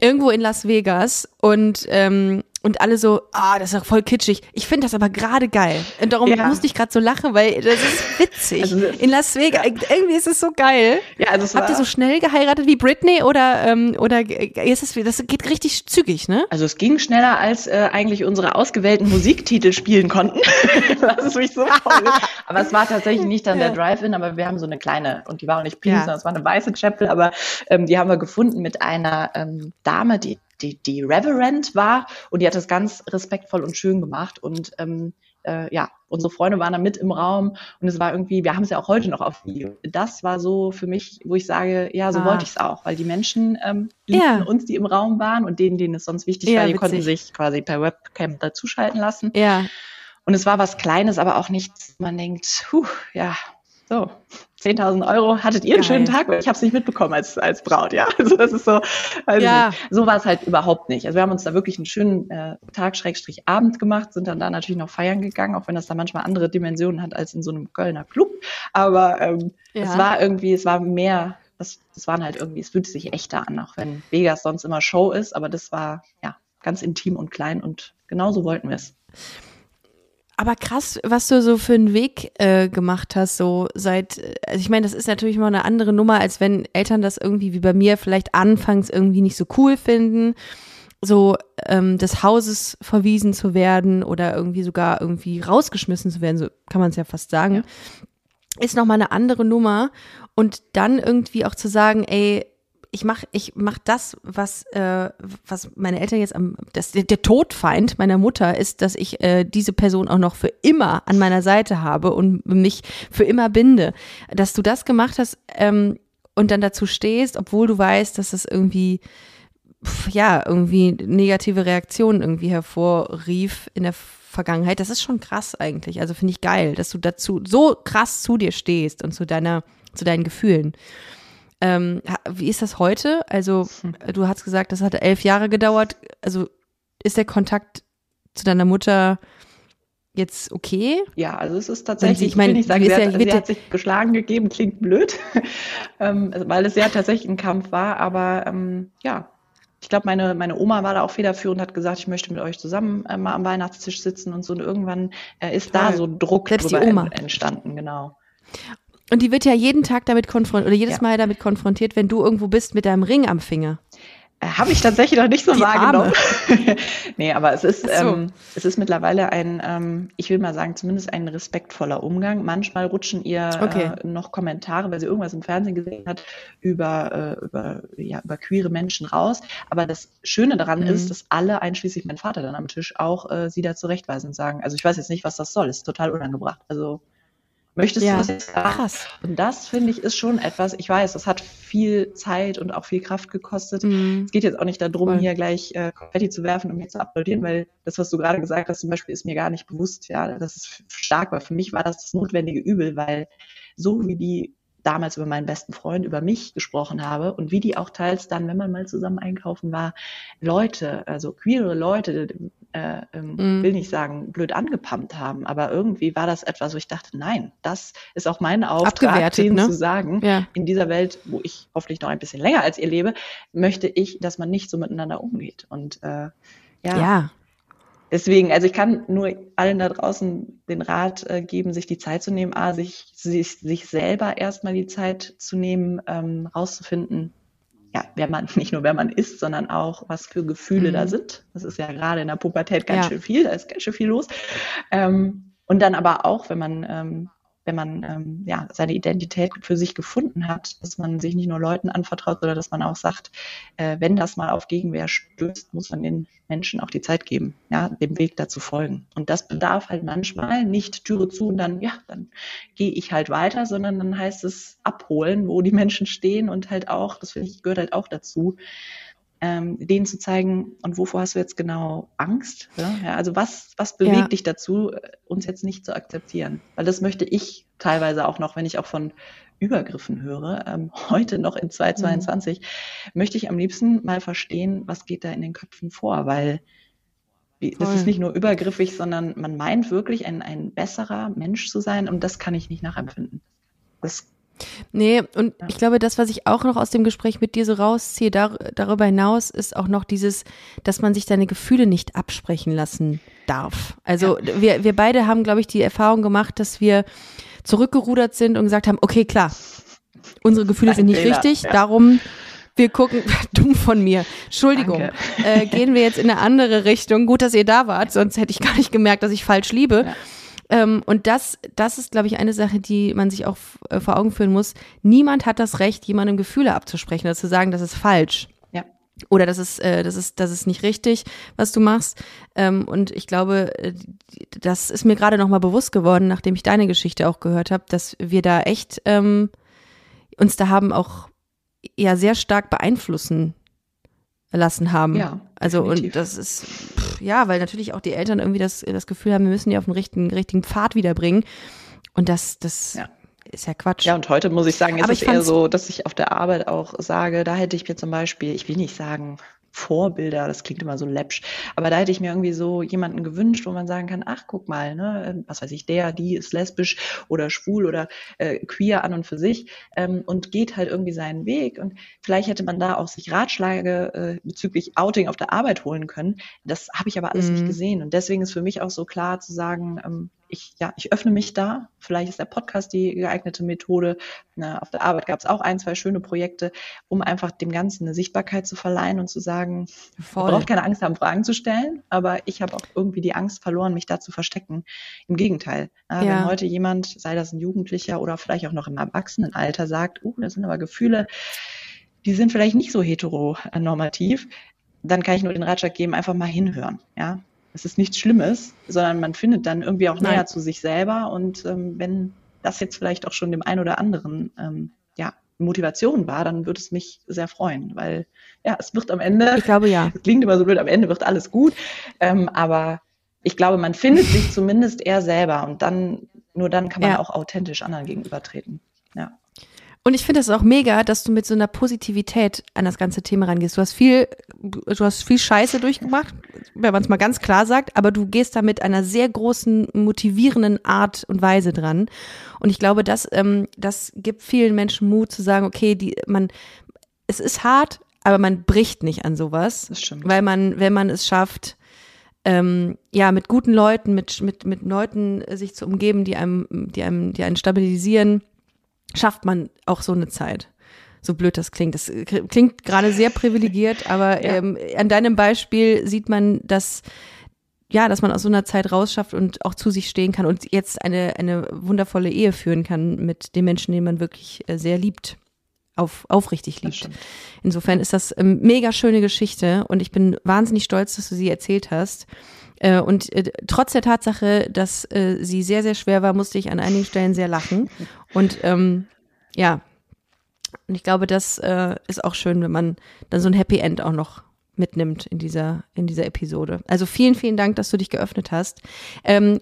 irgendwo in Las Vegas und ähm, und alle so, ah, das ist doch voll kitschig. Ich finde das aber gerade geil. Und darum ja. musste ich gerade so lachen, weil das ist witzig. Also, in Las Vegas, ja. irgendwie ist es so geil. Ja, also Habt ihr so schnell geheiratet wie Britney oder, ähm, oder ist es, das geht richtig zügig, ne? Also es ging schneller, als äh, eigentlich unsere ausgewählten Musiktitel spielen konnten. (laughs) das ist mich so faul. aber es war tatsächlich nicht dann der Drive-In, aber wir haben so eine kleine, und die war auch nicht pink, sondern es war eine weiße Chapel, aber ähm, die haben wir gefunden mit einer ähm, Dame, die die, die Reverend war und die hat das ganz respektvoll und schön gemacht und ähm, äh, ja, unsere Freunde waren da mit im Raum und es war irgendwie, wir haben es ja auch heute noch auf Video. Das war so für mich, wo ich sage, ja, so ah. wollte ich es auch, weil die Menschen ähm, liebten ja. uns, die im Raum waren und denen, denen es sonst wichtig ja, war, die witzig. konnten sich quasi per Webcam dazuschalten lassen. Ja. Und es war was Kleines, aber auch nichts, man denkt, puh, ja, so, 10.000 Euro, hattet ihr einen Geil. schönen Tag? Ich habe es nicht mitbekommen als, als Braut, ja. (laughs) Also das ist so, also ja. so war es halt überhaupt nicht. Also wir haben uns da wirklich einen schönen äh, Tag, Schrägstrich Abend gemacht, sind dann da natürlich noch feiern gegangen, auch wenn das da manchmal andere Dimensionen hat als in so einem Kölner Club. Aber ähm, ja. es war irgendwie, es war mehr, das, das waren halt irgendwie, es fühlte sich echter an, auch wenn Vegas sonst immer Show ist, aber das war ja ganz intim und klein und genauso wollten wir es. Aber krass, was du so für einen Weg äh, gemacht hast, so seit, also ich meine, das ist natürlich mal eine andere Nummer, als wenn Eltern das irgendwie wie bei mir vielleicht anfangs irgendwie nicht so cool finden, so ähm, des Hauses verwiesen zu werden oder irgendwie sogar irgendwie rausgeschmissen zu werden, so kann man es ja fast sagen, ja. ist nochmal eine andere Nummer. Und dann irgendwie auch zu sagen, ey, ich mache ich mach das, was, äh, was meine Eltern jetzt am, das, der Todfeind meiner Mutter ist, dass ich äh, diese Person auch noch für immer an meiner Seite habe und mich für immer binde. Dass du das gemacht hast ähm, und dann dazu stehst, obwohl du weißt, dass das irgendwie, ja, irgendwie negative Reaktionen irgendwie hervorrief in der Vergangenheit, das ist schon krass eigentlich. Also finde ich geil, dass du dazu so krass zu dir stehst und zu deiner, zu deinen Gefühlen. Ähm, wie ist das heute? Also, hm. du hast gesagt, das hat elf Jahre gedauert. Also, ist der Kontakt zu deiner Mutter jetzt okay? Ja, also es ist tatsächlich, sie, ich meine, ich sagen, sie, ja, sie hat sich geschlagen gegeben, klingt blöd, (laughs) ähm, weil es ja tatsächlich ein Kampf war, aber ähm, ja, ich glaube, meine, meine Oma war da auch federführend, hat gesagt, ich möchte mit euch zusammen äh, mal am Weihnachtstisch sitzen und so. Und irgendwann äh, ist Toll. da so Druck Selbst drüber die Oma. entstanden, genau. Und die wird ja jeden Tag damit konfrontiert oder jedes ja. Mal damit konfrontiert, wenn du irgendwo bist mit deinem Ring am Finger. Äh, Habe ich tatsächlich noch nicht so die wahrgenommen. (laughs) nee, aber es ist, so. ähm, es ist mittlerweile ein, ähm, ich will mal sagen, zumindest ein respektvoller Umgang. Manchmal rutschen ihr okay. äh, noch Kommentare, weil sie irgendwas im Fernsehen gesehen hat, über, äh, über, ja, über queere Menschen raus. Aber das Schöne daran mhm. ist, dass alle, einschließlich mein Vater dann am Tisch, auch äh, sie da zurechtweisen und sagen, also ich weiß jetzt nicht, was das soll, ist total unangebracht. Also Möchtest ja. du das jetzt sagen? Krass. Und das finde ich ist schon etwas, ich weiß, das hat viel Zeit und auch viel Kraft gekostet. Mhm. Es geht jetzt auch nicht darum, Voll. hier gleich äh, Konfetti zu werfen und mir zu applaudieren, weil das, was du gerade gesagt hast, zum Beispiel, ist mir gar nicht bewusst, ja, dass es stark war. Für mich war das das notwendige Übel, weil so wie die damals über meinen besten Freund, über mich gesprochen habe und wie die auch teils dann, wenn man mal zusammen einkaufen war, Leute, also queere Leute, äh, ähm, mm. will nicht sagen, blöd angepumpt haben, aber irgendwie war das etwas, wo ich dachte, nein, das ist auch mein Auftrag, denen ne? zu sagen, ja. in dieser Welt, wo ich hoffentlich noch ein bisschen länger als ihr lebe, möchte ich, dass man nicht so miteinander umgeht. Und äh, ja. ja. Deswegen, also ich kann nur allen da draußen den Rat äh, geben, sich die Zeit zu nehmen, a, sich, sich, sich selber erstmal die Zeit zu nehmen, ähm, rauszufinden, ja, wer man, (laughs) nicht nur wer man ist, sondern auch, was für Gefühle mhm. da sind. Das ist ja gerade in der Pubertät ganz ja. schön viel, da ist ganz schön viel los. Ähm, und dann aber auch, wenn man ähm, wenn man ähm, ja, seine Identität für sich gefunden hat, dass man sich nicht nur Leuten anvertraut, sondern dass man auch sagt, äh, wenn das mal auf Gegenwehr stößt, muss man den Menschen auch die Zeit geben, ja, dem Weg dazu folgen. Und das bedarf halt manchmal nicht Türe zu und dann, ja, dann gehe ich halt weiter, sondern dann heißt es abholen, wo die Menschen stehen und halt auch, das finde ich, gehört halt auch dazu, ähm, denen zu zeigen, und wovor hast du jetzt genau Angst? Ja? also was, was bewegt ja. dich dazu, uns jetzt nicht zu akzeptieren? Weil das möchte ich teilweise auch noch, wenn ich auch von Übergriffen höre, ähm, (laughs) heute noch in 2022, mhm. möchte ich am liebsten mal verstehen, was geht da in den Köpfen vor, weil Voll. das ist nicht nur übergriffig, sondern man meint wirklich ein, ein besserer Mensch zu sein und das kann ich nicht nachempfinden. Das Nee, und ich glaube, das, was ich auch noch aus dem Gespräch mit dir so rausziehe, dar darüber hinaus ist auch noch dieses, dass man sich seine Gefühle nicht absprechen lassen darf. Also ja. wir, wir beide haben, glaube ich, die Erfahrung gemacht, dass wir zurückgerudert sind und gesagt haben, okay, klar, unsere Gefühle Ein sind nicht Fehler. richtig, ja. darum wir gucken, (laughs) dumm von mir. Entschuldigung. Äh, gehen wir jetzt in eine andere Richtung. Gut, dass ihr da wart, sonst hätte ich gar nicht gemerkt, dass ich falsch liebe. Ja. Ähm, und das, das ist, glaube ich, eine Sache, die man sich auch äh, vor Augen führen muss. Niemand hat das Recht, jemandem Gefühle abzusprechen oder zu sagen, das ist falsch. Ja. Oder das ist, äh, das ist, das ist nicht richtig, was du machst. Ähm, und ich glaube, äh, das ist mir gerade nochmal bewusst geworden, nachdem ich deine Geschichte auch gehört habe, dass wir da echt ähm, uns da haben auch ja sehr stark beeinflussen lassen haben. Ja, also und das ist ja, weil natürlich auch die Eltern irgendwie das, das Gefühl haben, wir müssen die auf den richtigen, richtigen Pfad wiederbringen. Und das, das ja. ist ja Quatsch. Ja, und heute muss ich sagen, ist es eher so, dass ich auf der Arbeit auch sage, da hätte ich mir zum Beispiel, ich will nicht sagen, Vorbilder, das klingt immer so läppsch, aber da hätte ich mir irgendwie so jemanden gewünscht, wo man sagen kann, ach, guck mal, ne, was weiß ich, der, die ist lesbisch oder schwul oder äh, queer an und für sich ähm, und geht halt irgendwie seinen Weg und vielleicht hätte man da auch sich Ratschläge äh, bezüglich Outing auf der Arbeit holen können. Das habe ich aber alles mhm. nicht gesehen und deswegen ist für mich auch so klar zu sagen, ähm, ich, ja, ich öffne mich da. Vielleicht ist der Podcast die geeignete Methode. Na, auf der Arbeit gab es auch ein, zwei schöne Projekte, um einfach dem Ganzen eine Sichtbarkeit zu verleihen und zu sagen, Voll. braucht keine Angst haben, Fragen zu stellen, aber ich habe auch irgendwie die Angst verloren, mich da zu verstecken. Im Gegenteil. Ja. Wenn heute jemand, sei das ein Jugendlicher oder vielleicht auch noch im Erwachsenenalter, sagt, oh, das sind aber Gefühle, die sind vielleicht nicht so heteronormativ, dann kann ich nur den Ratschlag geben, einfach mal hinhören. Ja, es ist nichts Schlimmes, sondern man findet dann irgendwie auch Nein. näher zu sich selber. Und ähm, wenn das jetzt vielleicht auch schon dem einen oder anderen ähm, ja, Motivation war, dann würde es mich sehr freuen, weil ja, es wird am Ende, ich glaube ja, es klingt immer so blöd, am Ende wird alles gut, ähm, aber ich glaube, man findet sich zumindest eher selber und dann, nur dann kann man ja. auch authentisch anderen gegenübertreten. Ja. Und ich finde es auch mega, dass du mit so einer Positivität an das ganze Thema rangehst. Du hast viel, du hast viel Scheiße durchgemacht, wenn man es mal ganz klar sagt, aber du gehst da mit einer sehr großen, motivierenden Art und Weise dran. Und ich glaube, das, ähm, das gibt vielen Menschen Mut zu sagen, okay, die, man, es ist hart, aber man bricht nicht an sowas. Das stimmt. Weil man, wenn man es schafft, ähm, ja, mit guten Leuten, mit, mit, mit Leuten sich zu umgeben, die einem, die einem, die einen stabilisieren, schafft man auch so eine Zeit. So blöd das klingt. Das klingt gerade sehr privilegiert, aber ja. ähm, an deinem Beispiel sieht man, dass ja, dass man aus so einer Zeit rausschafft und auch zu sich stehen kann und jetzt eine, eine wundervolle Ehe führen kann mit dem Menschen, den man wirklich äh, sehr liebt, auf, aufrichtig liebt. Insofern ist das ähm, mega schöne Geschichte und ich bin wahnsinnig stolz, dass du sie erzählt hast. Äh, und äh, trotz der Tatsache, dass äh, sie sehr, sehr schwer war, musste ich an einigen Stellen sehr lachen. Und ähm, ja, und ich glaube, das äh, ist auch schön, wenn man dann so ein Happy End auch noch mitnimmt in dieser, in dieser Episode. Also vielen, vielen Dank, dass du dich geöffnet hast. Ähm,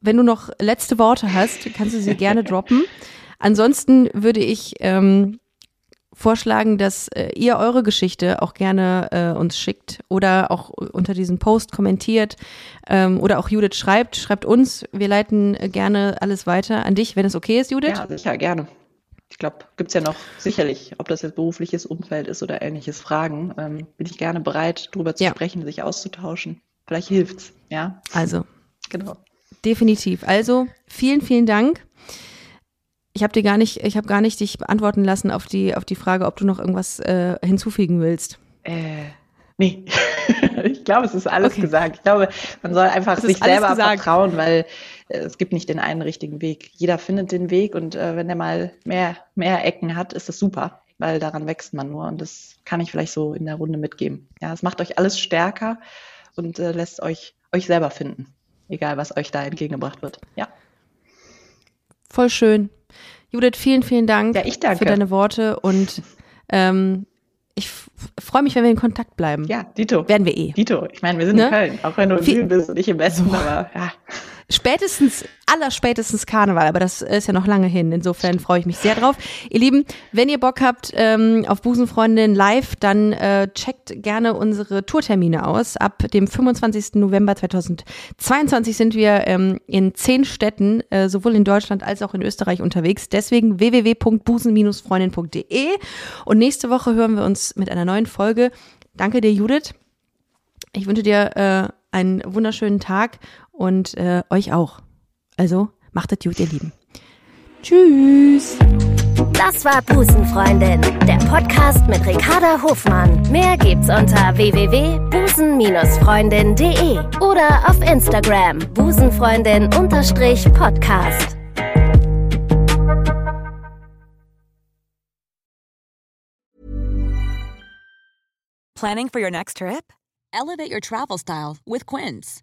wenn du noch letzte Worte hast, kannst du sie gerne (laughs) droppen. ansonsten würde ich ähm, vorschlagen, dass äh, ihr eure Geschichte auch gerne äh, uns schickt oder auch unter diesen Post kommentiert ähm, oder auch Judith schreibt. Schreibt uns. Wir leiten äh, gerne alles weiter an dich, wenn es okay ist, Judith. Ja, sicher, gerne. Ich glaube, gibt es ja noch sicherlich, ob das jetzt berufliches Umfeld ist oder ähnliches Fragen, ähm, bin ich gerne bereit, darüber zu ja. sprechen, sich auszutauschen. Vielleicht hilft's, ja. Also, genau. Definitiv. Also, vielen, vielen Dank. Ich habe dir gar nicht, ich habe gar nicht dich beantworten lassen auf die, auf die Frage, ob du noch irgendwas äh, hinzufügen willst. Äh, nee. (laughs) ich glaube, es ist alles okay. gesagt. Ich glaube, man soll einfach sich selber gesagt. vertrauen, weil äh, es gibt nicht den einen richtigen Weg. Jeder findet den Weg und äh, wenn er mal mehr, mehr Ecken hat, ist das super, weil daran wächst man nur und das kann ich vielleicht so in der Runde mitgeben. Ja, es macht euch alles stärker und äh, lässt euch euch selber finden, egal was euch da entgegengebracht wird. Ja. Voll schön. Judith, vielen, vielen Dank ja, für deine Worte und ähm, ich freue mich, wenn wir in Kontakt bleiben. Ja, Dito. Werden wir eh. Dito. Ich meine, wir sind ne? in Köln, auch wenn du in Süden bist und ich im Westen, so. aber ja spätestens, allerspätestens Karneval, aber das ist ja noch lange hin. Insofern freue ich mich sehr drauf. Ihr Lieben, wenn ihr Bock habt ähm, auf Busenfreundin live, dann äh, checkt gerne unsere Tourtermine aus. Ab dem 25. November 2022 sind wir ähm, in zehn Städten, äh, sowohl in Deutschland als auch in Österreich unterwegs. Deswegen www.busen-freundin.de. Und nächste Woche hören wir uns mit einer neuen Folge. Danke dir, Judith. Ich wünsche dir äh, einen wunderschönen Tag und äh, euch auch. Also macht es gut, ihr Lieben. Tschüss. Das war Busenfreundin, der Podcast mit Ricarda Hofmann. Mehr gibt's unter www.busen-freundin.de oder auf Instagram busenfreundin-podcast. Planning for your next trip? Elevate your travel style with Quince.